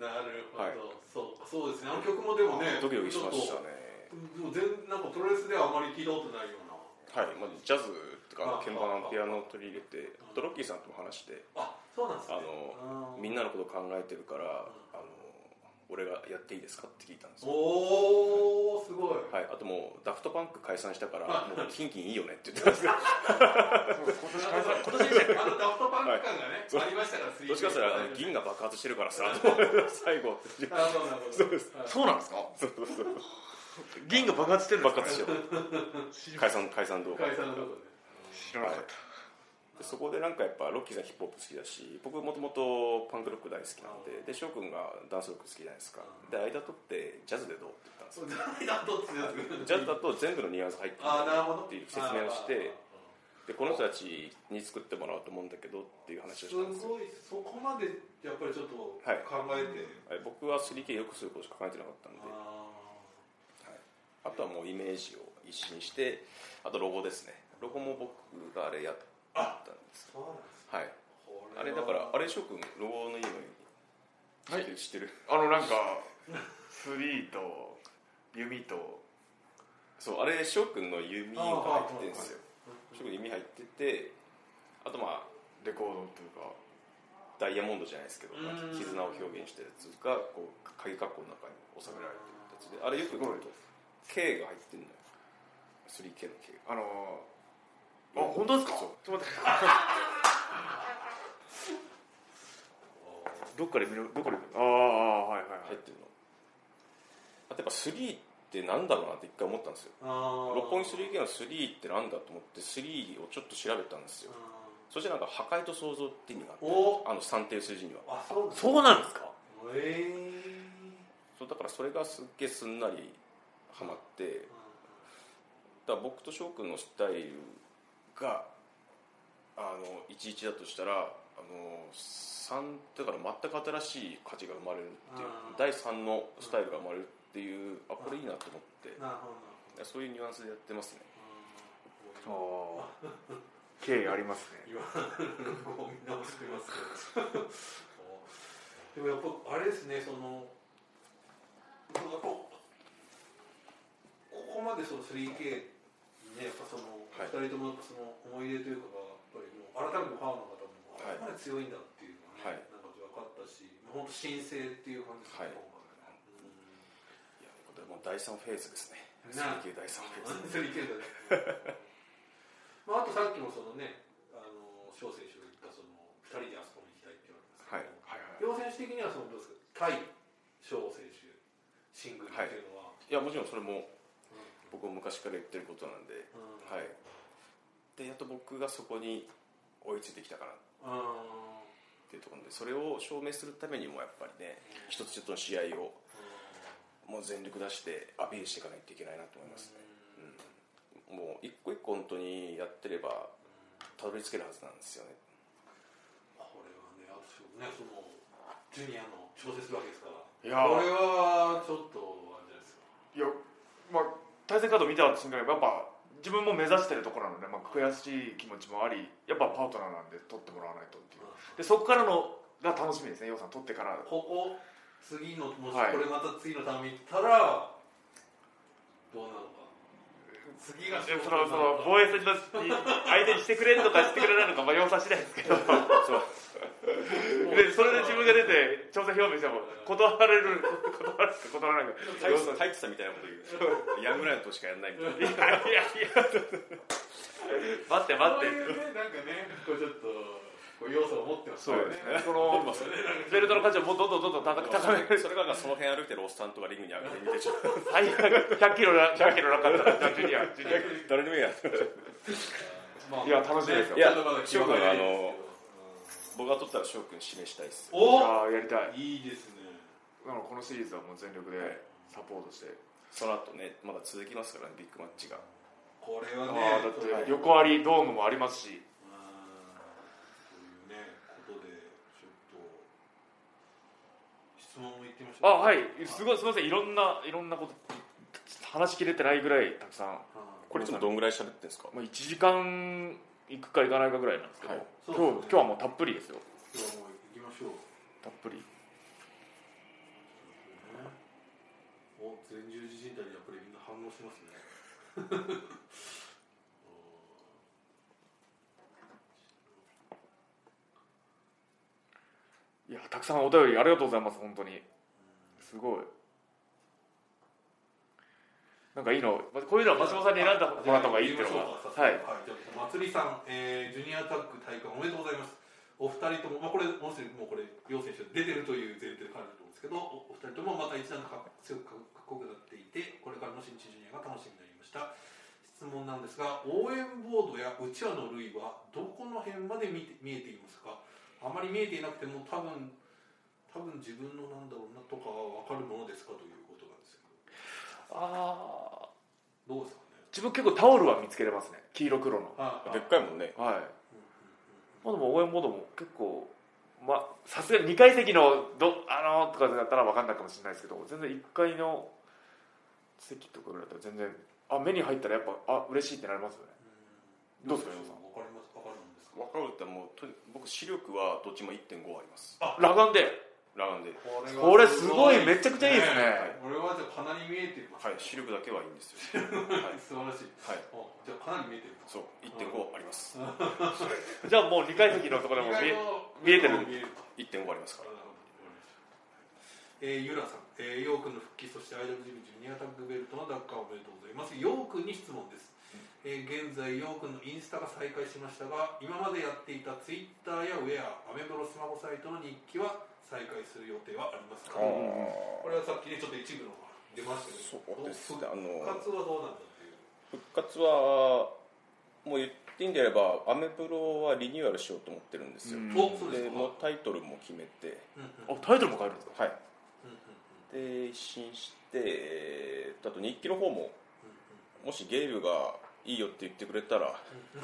なるほど、はい。そうそうですね。あの曲もでもねドキドキしましたね。とでも全なんかプロレスではあまり聞いたことないようなはい、まあ、ジャズとかあ鍵盤ピアノを取り入れてあとロッキーさんとも話してあそうなんですね。あのあーみんなのこと考えてるからあの俺がやっていいですかって聞いたんですよ。おおすごい、はい、あともうダフトパンク解散したからもうキンキンいいよねって言ってます。よ今年解散今年でしたっけあのダフトパンク感がね、はい。ありましたからどっちかって言ったらあの銀が爆発してるからさ最後って [laughs] そうなんですか？そうそうそう銀が爆発してるんですか爆発してる [laughs] 解散解散動画。解散のとこで知らなかった。でそこでなんかやっぱロッキーさんヒップホップ好きだし僕もともとパンクロック大好きなんでで翔くんがダンスロック好きじゃないですか。で間取ってジャズでどうって言ったんですよ誰だとってやつジャズだと全部のニュアンス入ってるあーなるほど。っていう説明をしてでこの人たちに作ってもらおうと思うんだけどっていう話をすしたんですよ。ごい。そこまでやっぱりちょっと考はいえて、はい。僕は 3K よくすることしか考えてなかったんでああとはもうイメージを一新してあとロゴですね。ロゴも僕があれやったんですはい。あれだからあれ翔くんロゴのいいのはい。に知ってる？あのなんかスリーと弓と。そうあれ翔くんの弓が入ってるんですよ。翔くんの弓入っててあとまあレコードっていうか。ダイヤモンドじゃないですけど絆を表現したやつがこう鍵括弧の中に収められてるやつであれよく見ると K が入ってるのよ。3K の K があのー、あ本当ですか？そう。ちょっと待って。[laughs] どっかで見る？どこで見る？ああはいはいはい。入ってるの？あとやっぱ3ってなんだろうなって一回思ったんですよ。六本木 3K の3ってなんだと思って3をちょっと調べたんですよ。そしてなんか破壊と創造って意味があっておあの3っていう数字には。あそうなんですそうなんですか？えそうだからそれがすっげえすんなりハマって。だから僕と翔くんのスタイルがあの11だとしたらあの3だから全く新しい価値が生まれるっていう第3のスタイルが生まれるっていうあこれいいなと思って。なるほどそういうニュアンスでやってますね。ああ経緯ありますね。[laughs] 今こう見直してますけど。[laughs] でもやっぱあれですねそのやっぱここまでその 3K にねやっぱその、はい。二人ともやっぱその思い出というかがやっぱりもう改めてファンの方もはい。あこまで強いんだっていうのがね、はい。なんか分かったし本当新星っていう感じですね、はい今回はねいやこれもう第3フェーズですね。な 3K 第3フェーズ。釣り系だね。まあ、あとさっきもそのねあの翔選手が言ったその2人であそこに行きたいって言われてますけど、はい。はいはい。両選手的にはそのどうですか？対翔選手シングルっていうのは、いやもちろんそれも僕も昔から言ってることなんで、うん。はい。でやっと僕がそこに追いついてきたかな。っあていうところでそれを証明するためにもやっぱりね一つ一つの試合をもう全力出してアピールしていかないといけないなと思いますね、うん、もう一個一個本当にやってればたどり着けるはずなんですよね。これはねあとねそのジュニアの小説するわけですから。いやこれはちょっとあれじゃないですか。いやまあ対戦カード見た瞬間やっぱ自分も目指してるところなので、まあ、悔しい気持ちもありやっぱパートナーなんで取ってもらわないとっていう。でそこからのが楽しみですね、ヨウさん取ってから。ここ次のもしはい。これまた次のために行ったらどうなのか次がでそのその防衛戦のに相手にしてくれるのかしてくれないのか、まあ、要さ次第ですけど。そう。でそれで自分が出て挑戦表明しても断られる断られる断らない太一さん太一さんみたいなこと言う。ヤングライオンとしかやんないみたいな。いやいやいや。待って待ってそういうねなんかねこうちょっと要素を持ってますそうですね。それ [laughs] ベルトの価値をもうどんどんどんどん高く高め。るそれがその辺歩いてるおっさんとかリングに上げてみてちょっと。最悪100キロな100キロなかったらジュニア [laughs] ジュニア。誰でもいいやまあいや楽しいですよ。いや翔くんあのうん僕が取ったら翔くん指名したいっす。おああやりたい。いいですね。なのこのシリーズはもう全力でサポートして。その後ねまだ続きますからねビッグマッチが。これはあねあだって横ありドームもありますし問も言ってみましょうあはい。すごいすみません。いろんないろんなこと話しきれてないぐらいたくさん。これいつもどんぐらい喋ってんですか？もう1時間いくかいかないかぐらいなんですけど、はい。すね。日今日はもうたっぷりですよ。今日はもう行きましょう。たっぷり。お前十字靭帯にやっぱりみんな反応しますね [laughs] いやたくさんお便りありがとうございます本当に。すごい。なんかいいの？まこういうのは松本さんに選んだもらった方がいいっていうのが。はい。はい、じゃあまつりさん、えージュニアタッグ大会おめでとうございます。お二人とも、まあ、これもうすでにもうこれ両選手出てるという前提で書いてると思うんですけどおお二人ともまた一段か強くかっこよくなっていてこれからの新地ジュニアが楽しみになりました。質問なんですが応援ボードやうちわの類はどこの辺まで見て見えていますか？あまり見えていなくても多分多分自分のなんだろうなとかは分かるものですかということなんですけああどどうですかね。自分結構タオルは見つけれますね。黄色黒の。あでっかいもんね。はい。まあでも応援モードも結構まあさすがに2階席のどあのとかだったら分かんないかもしれないですけど全然1階の席とかぐらいだったら全然あ目に入ったらやっぱあ嬉しいってなりますよね。どうですかわかりますわかるん。ですか分か？るってもう僕視力はどっちも1.5あります。裸眼で？ラガンで。これすごいめちゃくちゃいいですね。これはじゃあかなり見えてますはい視力だけはいいんですよ。[laughs] はい、素晴らしい。はい、おじゃあかなり見えてる。そう1.5あります。じゃあもう2階席のところでも見え見えてる。見える1.5ありますから。えー、ゆらさん、えー、ヨー君の復帰そして IWGP ジュニアタッグベルトの奪還おめでとうございます。ヨー君に質問です、えー、現在ヨー君のインスタが再開しましたが今までやっていたツイッターやウェアアメブロスマホサイトの日記は再開する予定はありますか、あこれはさっきねちょっと一部の出ましたけど。そうです。ね復あの活はどうなんだっていう。復活はもう言っていいんであればアメプロはリニューアルしようと思ってるんですよ、うん。でもうタイトルも決めて。うんうんあタイトルも変えるんですか？はい。うんうんで一新してえーあと日記の方もうん。もしゲームがいいよって言ってくれたら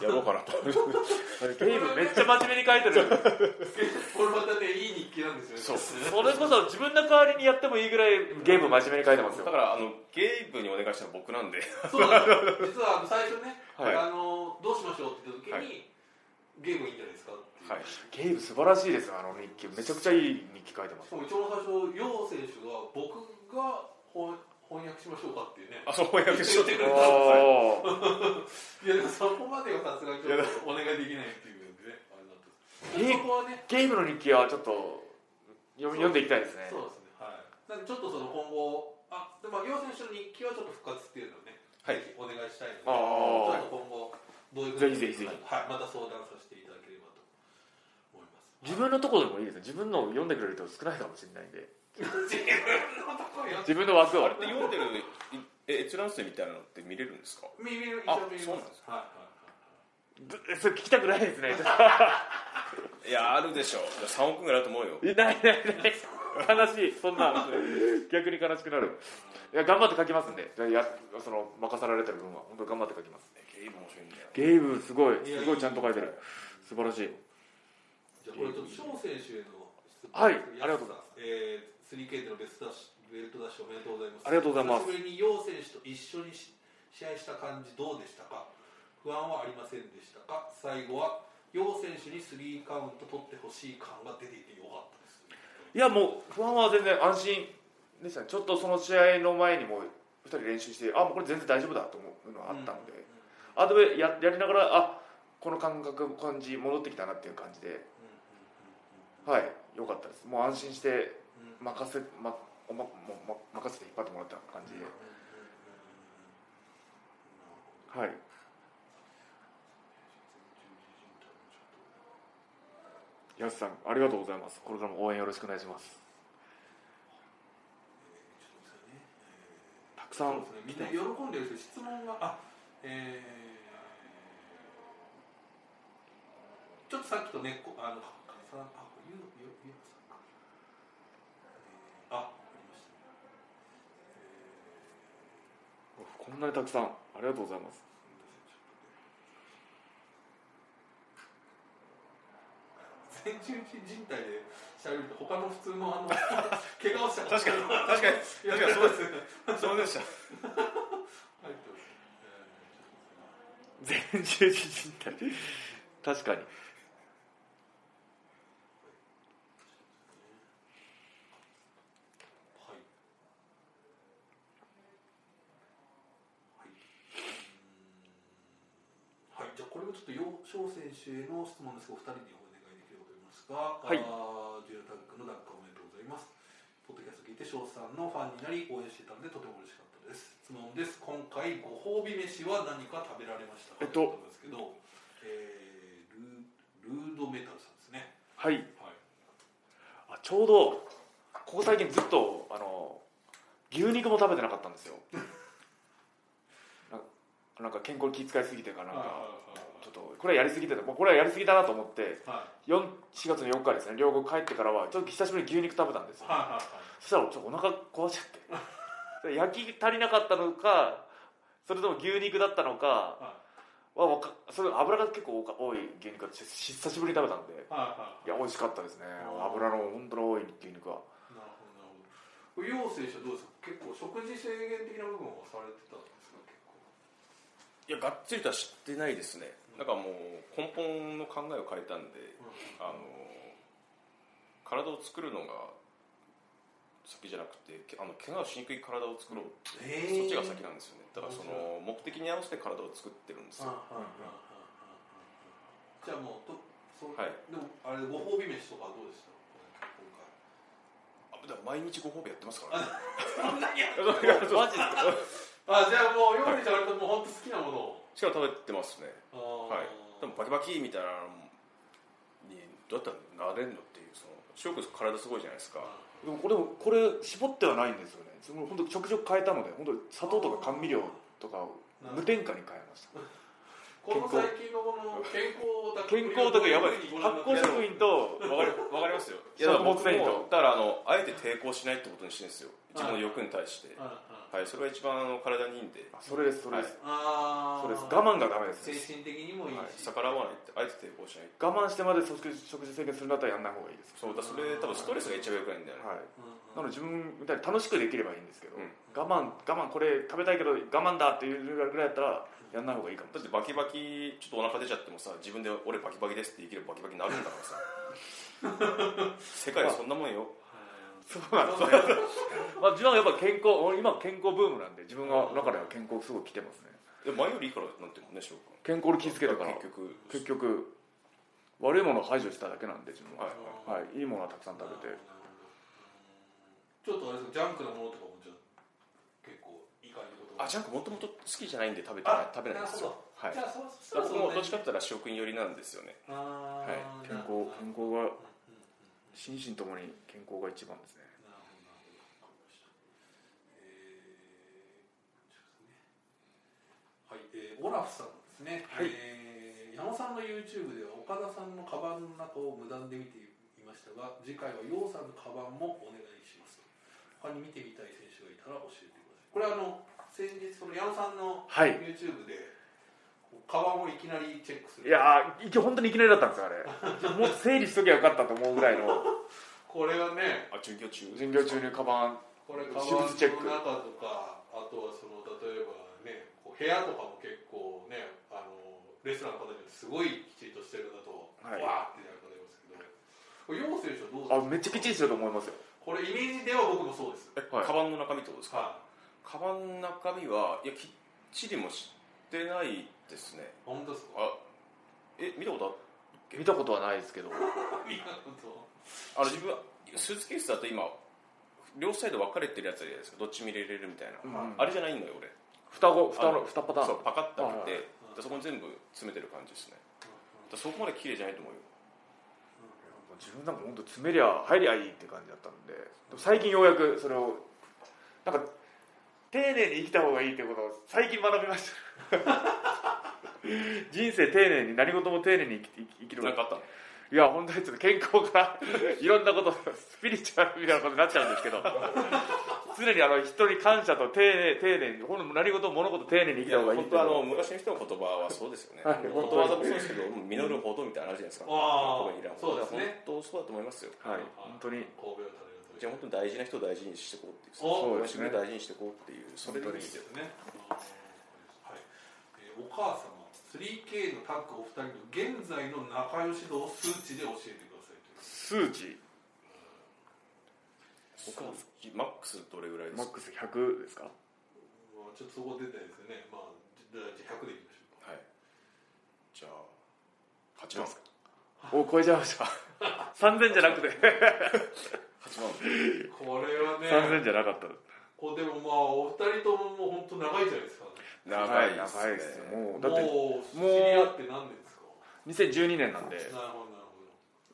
やろうかなと。[laughs] ゲームめっちゃ真面目に書いてるこれまたねいい日記なんですよね。それこそ自分の代わりにやってもいいぐらいゲーム真面目に書いてますよ。だからあのゲームにお願いしたの僕なんで。そうなんです。実はあの最初ね、はい。あのどうしましょうって言った時に、はゲームいいんじゃないですかはい。ゲーム素晴らしいですよあの日記。めちゃくちゃいい日記書いてます。一番最初楊選手が僕が翻翻訳しましょうかっていうね。あそうやってしょって。言ってくれたおー。いやでもそこまではさすがにちょっとお願いできないっていうんでねあれなんです。えそこはねゲームの日記はちょっと読み読んでいきたいですね。そうですねはい。なんでちょっとその今後あでも楊選手の日記はちょっと復活っていうのをねはい。お願いしたいので、ちょっと今後どういうぜひぜひぜひ。はい、また相談させていただければと思います。自分のところでもいいですね。自分のを読んでくれる人少ないかもしれないんで自分のところや自分の枠を。あれって読んでるえ閲覧数みたいなのって見れるんですか？見る一あ応見ます。そうなんですはいはいはい。ぶそれ聞きたくないですね。[laughs] いやあるでしょ3億ぐらいあると思うよ。いないないない。悲しい。そんな。逆に悲しくなる。いや頑張って書きますんで。じゃあやその任されてる分は。本当に頑張って書きます。ゲーム面白いんだよ。ゲームすごい。すごいちゃんと書いてる。素晴らしい。じゃあこれちょっと翔選手へのはいありがとうございます。えー、3K でのベストダッシュベルトダッシュおめでとうございます。ありがとうございます。久しぶりに楊選手と一緒にし試合した感じどうでしたか？不安はありませんでしたか？最後は楊選手にスリーカウント取ってほしい感が出ていてよかったですいやもう不安は全然安心でした。ねちょっとその試合の前にも2人練習してあもうこれ全然大丈夫だと思うのがあったので、あとでややりながらあこの感覚感じ戻ってきたなっていう感じで。はい良かったです。もう安心して任せ、まおまもうま任せて引っ張ってもらった感じで。はい。やすさんありがとうございます。これからも応援よろしくお願いします。たくさん。そうですね、みんな喜んでるし質問があえー、ちょっとさっきとねあのあこれゆうゆうゆうさんか、えー、あありましたね、こんなにたくさん。ありがとうございます。えー、前十字靭帯でしゃべると他の普通のあの [laughs] 怪我をした確かに。確かに。確かに。そうですそうでした。はい全十字靭帯確かにはい。はい。うーんはい。じゃあこれをちょっと楊翔選手への質問ですが、お二人にお願いできればと思いますが、はいあージュニアタッグの奪還おめでとうございます。ポッドキャスト聞いて翔さんのファンになり応援していたのでとても嬉しかったです。質問です。今回ご褒美飯は何か食べられましたか？えっとですけど、えー、ルールードメタルさんですね。はいはい。あちょうどここ最近ずっとあの牛肉も食べてなかったんですよななんか健康に気遣いすぎてかなんかちょっとこれはやりすぎてたこれはやりすぎだなと思ってはい。4 4月の4日ですね両国帰ってからはちょっと久しぶりに牛肉食べたんですよ。そしたらちょっとお腹壊しちゃってで焼き足りなかったのかそれとも牛肉だったのかはかそれ油が結構多い牛肉がし久しぶりに食べたんではい。や美味しかったですねうん油の本当に多い牛肉はなるほどなるほど。楊選手はどうですか？結構食事制限的な部分はされてた？んですか。いやがっつりとは知ってないですね。なんかもう根本の考えを変えたんであの体を作るのが先じゃなくてけあの怪我をしにくい体を作ろうって、そっちが先なんですよね。だからその目的に合わせて体を作ってるんですよ、じゃあもうとそう、はい。でもあれご褒美飯とかはどうでした？今あだから毎日ご褒美やってますからね。回。[laughs] そんなに。マジであ、じゃあもう楊選手は割ともう本当好きなものを。しかも食べてますね。ははい。でもバキバキみたいなのにどうやったらなれんのっていうその翔くん体すごいじゃないですか。でもこれもこれ絞ってはないんですよね。その本当食事を変えたので本当砂糖とか甘味料とかを無添加に変えましたこの最近のこの健康だ健康とかやばい。発酵食品と。わかりわかりますよ。食物繊維と。だからあのあえて抵抗しないってことにしてるんですよ。自分の欲に対して。はい。それが一番あの体にいいんで、あそれですそれです、ああそうです。我慢がダメです。精神的にもいい。はい、し、逆らわないってあえて抵抗しない。我慢してまで食事食事制限するんだったらやんない方がいいですそうだそれ多分ストレスが一番良くないんだよね、はい。うん。なので自分みたいに楽しくできればいいんですけど、うん。我慢我慢これ食べたいけど我慢だっていうぐらいだったらやんない方がいいかも。だってバキバキちょっとお腹出ちゃってもさ自分で俺バキバキですって言い切ればバキバキになるんだからさ。[laughs] 世界はそんなもんよ。そうなんですねまあ自分はやっぱ健康俺今健康ブームなんで自分の中では健康すごい来てますね。前よりいいからなんてもんね翔くん。健康に気付けてから結局。結局悪いものを排除しただけなんで自分は。はいはい、い。いものはたくさん食べて。ちょっとあれですかジャンクなものとかもじゃあジャンクもともと好きじゃないんで食べてない食べないんですよ。はい。じゃあそうだから僕もどっちかって言ったら食品寄りなんですよね。はい。健康健康が心身ともに健康が一番ですね。なるほどなるほど。わかりましたえーこちらですね。はい、えーオラフさんですね、はい。えー矢野さんの YouTube では岡田さんのカバンの中を無断で見ていましたが次回は楊さんのカバンもお願いします他に見てみたい選手がいたら教えてください。これあの先日その矢野さんのはい。YouTube でカバンをいきなりチェックする。いやーいき本当にいきなりだったんですよあれ。[laughs] もっと整理しときゃよかったと思うぐらいの。これはねあ巡業中？巡業中にカバン。これカバン私物チェック。の中とかあとはその例えばね部屋とかも結構ねあのレストランの方にすごいきちっとしてるだと、はい。わーってやる方いますけど。これ楊選手はどうですか？あめっちゃきっちりしてると思いますよ。これイメージでは僕もそうです。え、はい。カバンの中身ってことですか？はカバンの中身はいやきっちりもしてないですね。い本当ですか？あえ見たことある見たことはないですけど。[laughs] 見たこと？あの自分はスーツケースだと今両サイド分かれてるやつじゃないですか？どっちも入れれるみたいな、うん。あれじゃないのよ俺。双子双あのの二パターン。そうパカッと開けて、はい。でそこに全部詰めてる感じですね。だそこまで綺麗じゃないと思うよ。自分なんか本当詰めりゃ入りゃいいって感じだったんで。最近ようやくそれをなんか丁寧に生きた方がいいってことを最近学びました。[laughs] 人生丁寧に何事も丁寧に生き生き生きる。なんかあった。のいや本当にちょっと健康からいろんなことスピリチュアルみたいなことになっちゃうんですけど。[laughs] 常にあの人に感謝と丁寧丁寧にほんと何事も物事丁寧に生きた方がいい本当あの昔の人の言葉はそうですよね、はい。ことわざもそうですけど実るほどみたいなのあるじゃないですか、あー。ここにいらんそうですね。本当そうだと思いますよ。はい。本当にじゃあ本当に大事な人を大事にしていこうっていう。おそうですね。自分を大事にしていこうっていうそれでいいですね。はい。えーお母様、3K のタッグお二人の現在の仲良し度を数値で教えてくださいという。数値？マックスどれぐらいですか？マックス100ですか？まあちょっとそこ出たいですよね。まあじゃあじゃあ100でいきましょはい。じゃあ8万お超えちゃいました。[laughs] 3000じゃなくて8万う。これはね、3000じゃなかった。こうでもまあお二人とももう本当長いじゃないですか。長いですね。長いですよもうだってもう知り合って何年ですか？2012年なんで。なるほどなる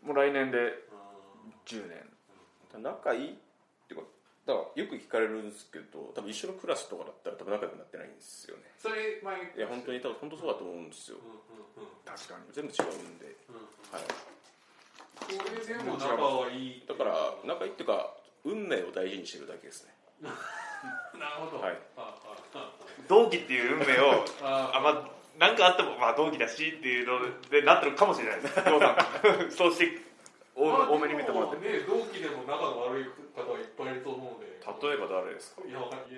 もう来年でほど。10年。仲いいっていうかだからよく聞かれるんですけど多分一緒のクラスとかだったら多分仲良くなってないんですよね。それ前にいや本当に多分本当そうだと思うんですよ。うんうんうん。確かに。全部違うんで、うんうん。はい、これでも仲はいい。だから仲いいっていうか運命を大事にしてるだけですね。[laughs] なるほど。はい。同期っていう運命を [laughs] ああまあなんかあってもまあ同期だしっていうのでなってるかもしれないです。[laughs] そうして多めに見てもらって。でね同期でも仲の悪い方はいっぱいいると思うので。例えば誰ですか？いやわかんない。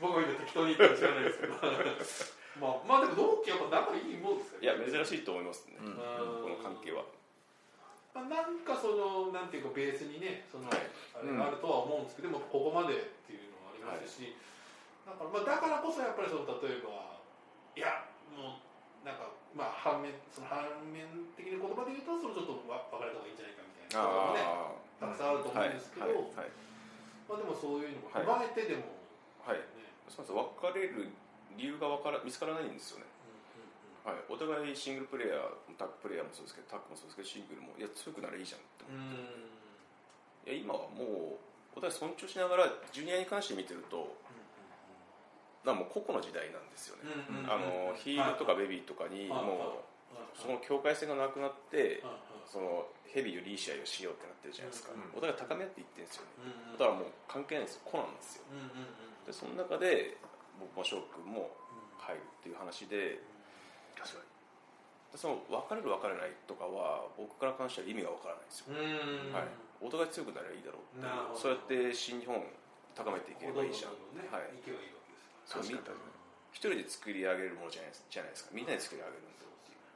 僕は今適当に言ったら知らないですけどまあまあでも同期やっぱ仲いいもんですよいや珍しいと思いますね、うん。この関係は。まあ、なんかそのなんていうかベースにねその、はい。あれがあるとは思うんですけど、でもここまでっていうのはありますし、なんかまあだからこそやっぱりその例えばいやもうなんかまあ反面その反面的な言葉で言うとそのちょっとわ別れた方がいいんじゃないかみたいなこともねあたくさんあると思うんですけど、はい。はい。まあでもそういうのも踏まえてでも、はい、はい、ね。そうです別れる理由がわから見つからないんですよね。はい、お互いシングルプレイヤータッグプレイヤーもそうですけどタッグもそうですけどシングルもいや強くならいいじゃんってうんうんうん。いや今はもうお互い尊重しながらジュニアに関して見てるとなんかもう個々の時代なんですよね、あのヒールとかベビーとかにはい。もうはい。その境界線がなくなってはい。そのヘビーよりいい試合をしようってなってるじゃないですか、うんお互い高め合っていってるんですよね。だからもう関係ないんです。よ個なんですよ。でその中で僕も翔くんも入るっていう話で確かに。その別れる別れないとかは僕から関しては意味がわからないんですよ、うん。はい、お互い強くなればいいだろうってそうやって新日本高めていければいいじゃん、ね、はい、いけばいいわけですそうみ確かに。一人で作り上げるものじゃないじゃないですか。みんなで作り上げるんだよっていう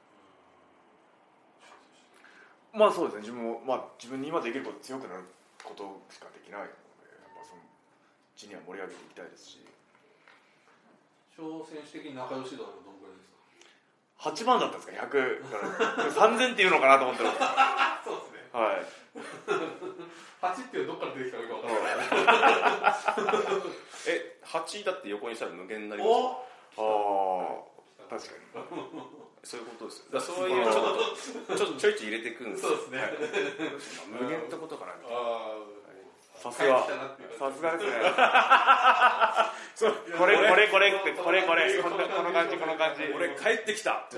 まあそうですね。自分も、まあ、自分に今できること強くなることしかできないのでやっぱそのジュニア盛り上げていきたいですし小選手的に仲良し度はどらいですか？8万だったんですか？100から。3000っていうのかなと思ったら。あ [laughs] そうですね。はい。[laughs] 8っていうどっから出てきたのか分からない。[laughs] え8だって横にしたら無限になります？ああ確かに。そういうことですよだそう。いうちょっとちょっとちょいちょい入れていくんですよ。そうですね、はい。無限ってことかなみたいな。ああさすが。さすがですね。[laughs] これこれこれってこれこれこんなこの感じこの感じ。俺帰ってきた。[laughs]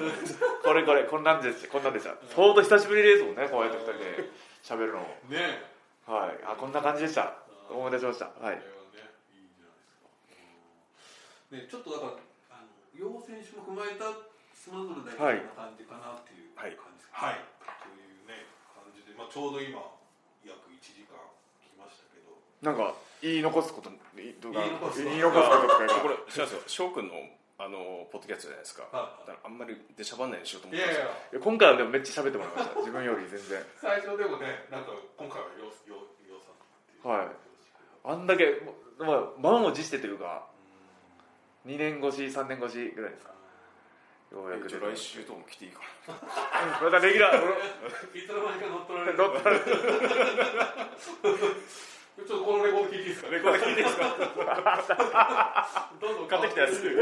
これこれこんなんですこんなんでした。相当久しぶりですもんねこうやって2人で喋るの。ねはい。あこんな感じでした。思い出しました。はい。ねいいんじゃないですか、うんねちょっとだからあの両選手も踏まえたそれぞれ大事な感じかなっていうはい。感じですはい、というね感まあ、ちょうど今約1時間なんか言い残すこと言い言い残すこと。言い残すこととかこれ知らんですよ翔くんのあのポッドキャストじゃないですか。はだからあんまり出しゃばんないようにしようと思いやいってますやいや。今回はでもめっちゃ喋ってもらいました。自分より全然最初でもねなんか今回はようようようさはい。あんだけ、まあ、満を持してというか2年越し3年越しぐらいですか。ようやくじゃあ来週とかも来ていいかな。[laughs] またレギュラー。[laughs] いつの間にか乗っ取られる。乗っ取られ [laughs] ちょっとこのレコード聞いていいですか？レコード聞いていいですか？どんどん買ってきたやつ。うん。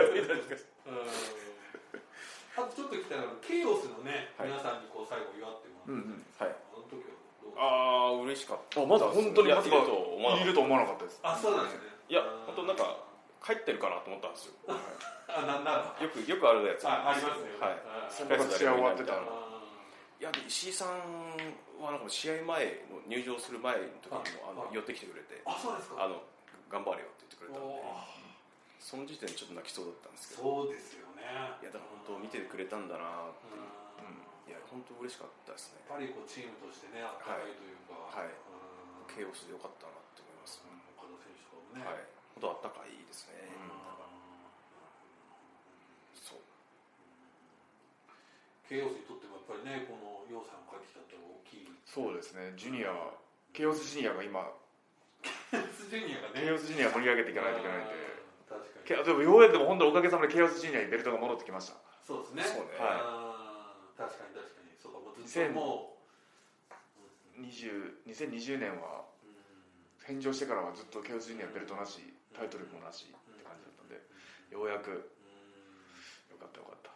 あとちょっと来たらケイオスのね、はい。皆さんにこう最後祝ってもらって、うんうん。はい。あの時はどうああ嬉しかった。あまず本当にいやいると思わなかった。いると思わなかったです。あそうなんですね。いや本当なんか帰ってるかなと思ったんですよ。[laughs] あなんだろう。よくよくあるやつ。あありますね。はい。あそんな試合終わってたらいやで石井さんはなんか試合前の入場する前の時にもあのあ寄ってきてくれてあそうですか。あの頑張れよって言ってくれたんで。その時点でちょっと泣きそうだったんですけど。そうですよね。いやだから本当見てくれたんだなっていう、うん。うん、いや本当嬉しかったですね。やっぱりこうチームとしてねあったかい。というか。はい。うん。ケイオスでよかったなって思います、岡田選手とかもね。はい。本当あったかいですね、うんそうケイオスにとってもやっぱりねこのヨウさんが帰ってきたって大きい。そうですね。ジュニアケイオスジュニアが今ケイオスジュニアがね。ケイオスジュニア盛り上げていかないといけないんで。確かけにでもようやくでも本当おかげさまでケイオスジュニアにベルトが戻ってきました。そうですね。そうね。あー確かに確かに。そうかもうずっともう20 2020年はうん。返上してからはずっとケイオスジュニアベルトなしタイトルもなしって感じだったんでようやくうん。よかったよかった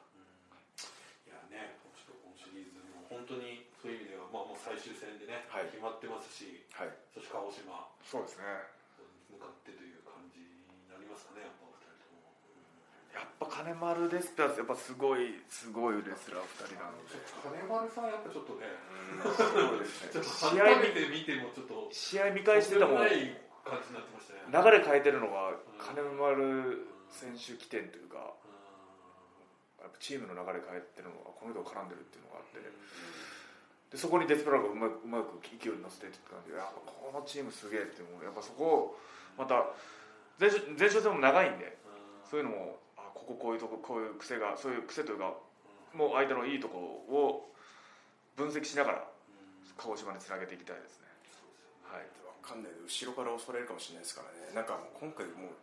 いやね、ちょっと今シリーズも本当にそういう意味では、まあ、もう最終戦でね、はい。決まってますし、はい。そして鹿児島。そうですね。に向かってという感じになりますかね、やっぱお二人とも。やっぱ金丸デスペラスやっぱすごいすごいレスラー2人なので。金丸さん、やっぱちょっとね、すごいです [laughs] ちょっとね試合改めて見ても、ちょっと、試合見返してたもん流ない感じになってましたね。れ変えてるのが金丸選手起点というかやっぱチームの流れ変えてるのがこの人が絡んでるっていうのがあって。でそこにデスペラーがうまくうまく勢いに乗せてって感じでやっぱこのチームすげえって思う。やっぱそこをまた前哨前哨戦も長いんでそういうのもあこここういうとここういう癖がそういう癖というかもう相手のいいところを分析しながら鹿児島につなげていきたいですね。はい。わかんない。後ろから襲われるかもしれないですからね。なんかもう今回もう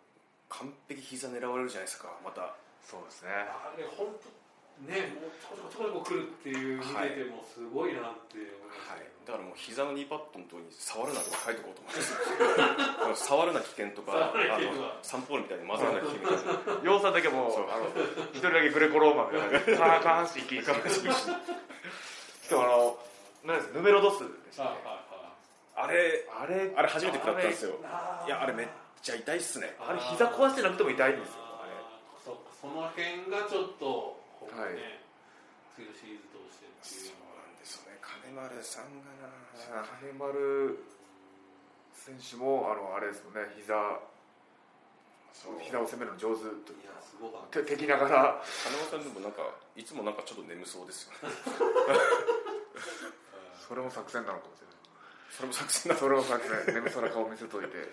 完璧膝狙われるじゃないですか。またそうですね。あれ、本当、ね、もうちょこちょこちょこちょこ来るっていう、見てても、すごいなって思いましたはい。ね。だからもう膝の2パッドのところに触るなとか書いておこうと思って触るな危険とか触るなあのサンポールみたいに混ざるな危険みたいな洋さんだけもうそう。あの一人だけグレコローマンみたいな下半身禁止しかもあの何ですヌメロドスでしたっけ？はいはいはいあれ。あれあれ初めて食らったんですよ。いやあれめっちゃ痛いっすね。あれ膝壊してなくても痛いんですよその辺がちょっと、ほんまはい。ね、次のシリーズ通してっていうそうなんですよね。金丸さんがな金丸選手もあのあれですもんね。膝そう膝を攻めるの上手といういやすごかった。て敵ながら。金丸さんでもなんかいつもなんかちょっと眠そうですよね。[laughs] それも作戦なのかもしれない。それも作戦だそれも作戦。眠そうな顔見せといて。ね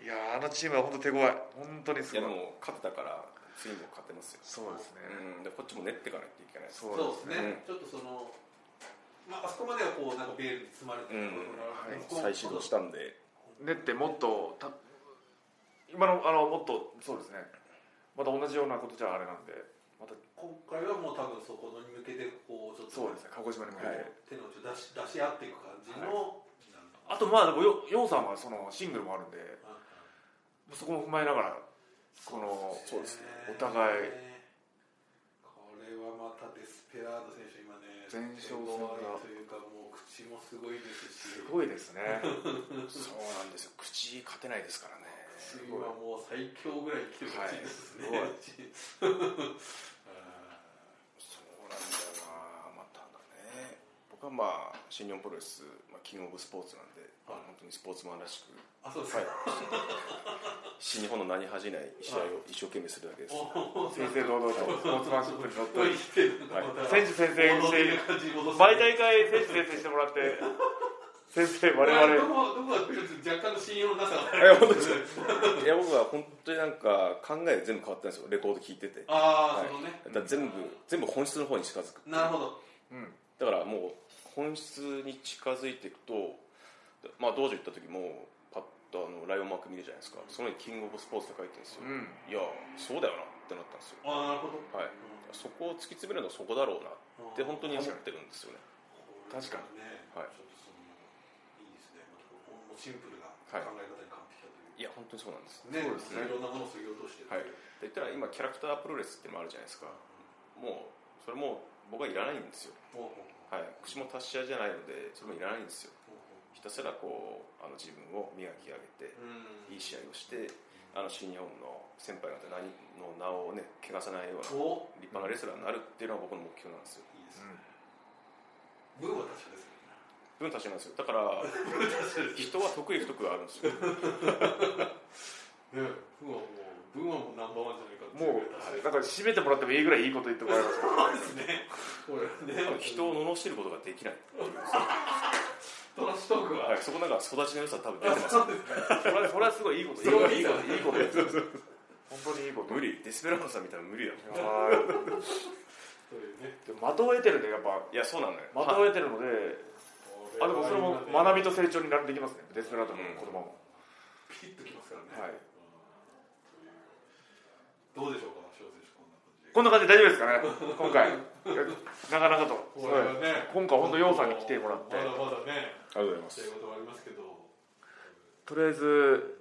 いやーあのチームは本当手強い。本当にすいごい。やでも勝てたから次も勝てますよ。そうですね、うん。でこっちも練っていかないといけないです。そうそうですね、うん。ちょっとその、まあ、あそこまではこうなんかベールに包まれてるところがうん。ここ再始動したんで。練ってもっとた今のあのもっとそうですね。また同じようなことじゃあれなんで。また今回はもう多分そこに向けてこうちょっとそうですね。鹿児島に向けて、はい。手の内を出し出し合っていく感じの、なんかあとまあでもよヨウさんはそのシングルもあるんでそこも踏まえながらこのそうですね。お互い。これはまたデスペラード選手今ね前哨戦手強がいというかもう口もすごいですし。すごいですね。[laughs] そうなんですよ。口勝てないですからね。口はもう最強ぐらい来てほしいですね、はい。そうなんだよなまただね僕はまあ新日本プロレス、まあ、キングオブスポーツなんで、はい。本当にスポーツマンらしくあそうですはい。新日本の名に恥じない試合を一生懸命するだけです、正々堂々とスポーツマンシップにのっ選手宣誓して感じに戻す。毎大会選手宣誓してもらって。先生我々。どこどこがちょっと若干の信用のなさがいや本当ですいや僕は本当になんか考え全部変わったんですよ。レコード聞いてて。ああ、はい。そのね。だから全部全部本質の方に近づく。なるほど。うん。だからもう本質に近づいていくと、まあ、道場行った時もパッとあのライオンマーク見るじゃないですか。その上にキングオブスポーツって書いてるんですよ、うん。いやそうだよなってなったんですよ。ああなるほど。はい。そこを突き詰めるのはそこだろうなって本当に思ってるんですよね。確かにね。はい。ちょっとそのいいですね。シンプルなはい。考え方に完璧だといういや本当にそうなんです。ねそうですね。いろんなものを削ぎ落としてはい。で言ったら今キャラクタープロレスっていうのもあるじゃないですか。もうそれも僕はいらないんですよ。ほうほうはい。口も達者じゃないのでそれもいらないんですよ。ほうほひたすらこうあの自分を磨き上げてううん。いい試合をしてあの新日本の先輩方何の名をね汚さないようなお。立派なレスラーになるっていうのは僕の目標なんですよ。いいですね。文は確かですよね。文達者なんですよ。だから [laughs] 人は得意不得意があるんですよ。[laughs] ね文はもう文はもうナンバーワンじゃないかっていもうなんか締めてもらってもいいぐらいいいこと言ってもらいましたそうですね。これね人を罵ることができない。トラッシュトークは。はい、そこなんか育ちの良さ多分出てます。そうですね。それはすごいいいこと。すごいいいこといいこと本当にいいこと。無理。デスペラードさんみたいなの無理だもん的を得てるんでやっぱ。いやそうなのよ。的を得てるのであでもそれも学びと成長になるできますね。デスペラードの言葉も。ピリッときますからね。はいどうでしょうか翔選手こんな感じ。でこんな感じで大丈夫ですかね今回。[laughs] なかなかと。ね今回本当ヨウさんに来てもらって。まだまだねありがとうございます。仕事はありますけど。とりあえず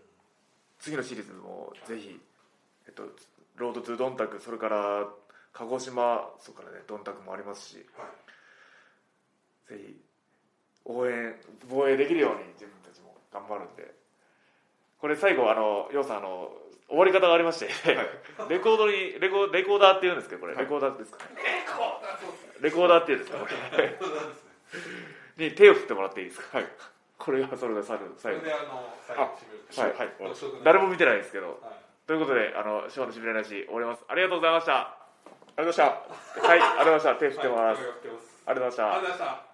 次のシリーズもぜひ、えっと、ロードトゥドンタクそれから鹿児島それからねドンタクもありますしはい。ぜひ応援防衛できるように自分たちも頑張るんでこれ最後あのヨウさんあの終わり方がありまして、レコードにレコレコーダーっていうんですけどこれ、レコーダーですかレコーダーっていうんですか？これ。に手を振ってもらっていいですか？はい。これがそれが最後。そ最後はいはい。誰も見てないですけど。はい。ということであのショーのしびれなし終わります。ありがとうございました。ありがとうございました。はいありがとうございました。手振ってもらいます、はいありがとうございます。ありがとうございました。ありがとうございました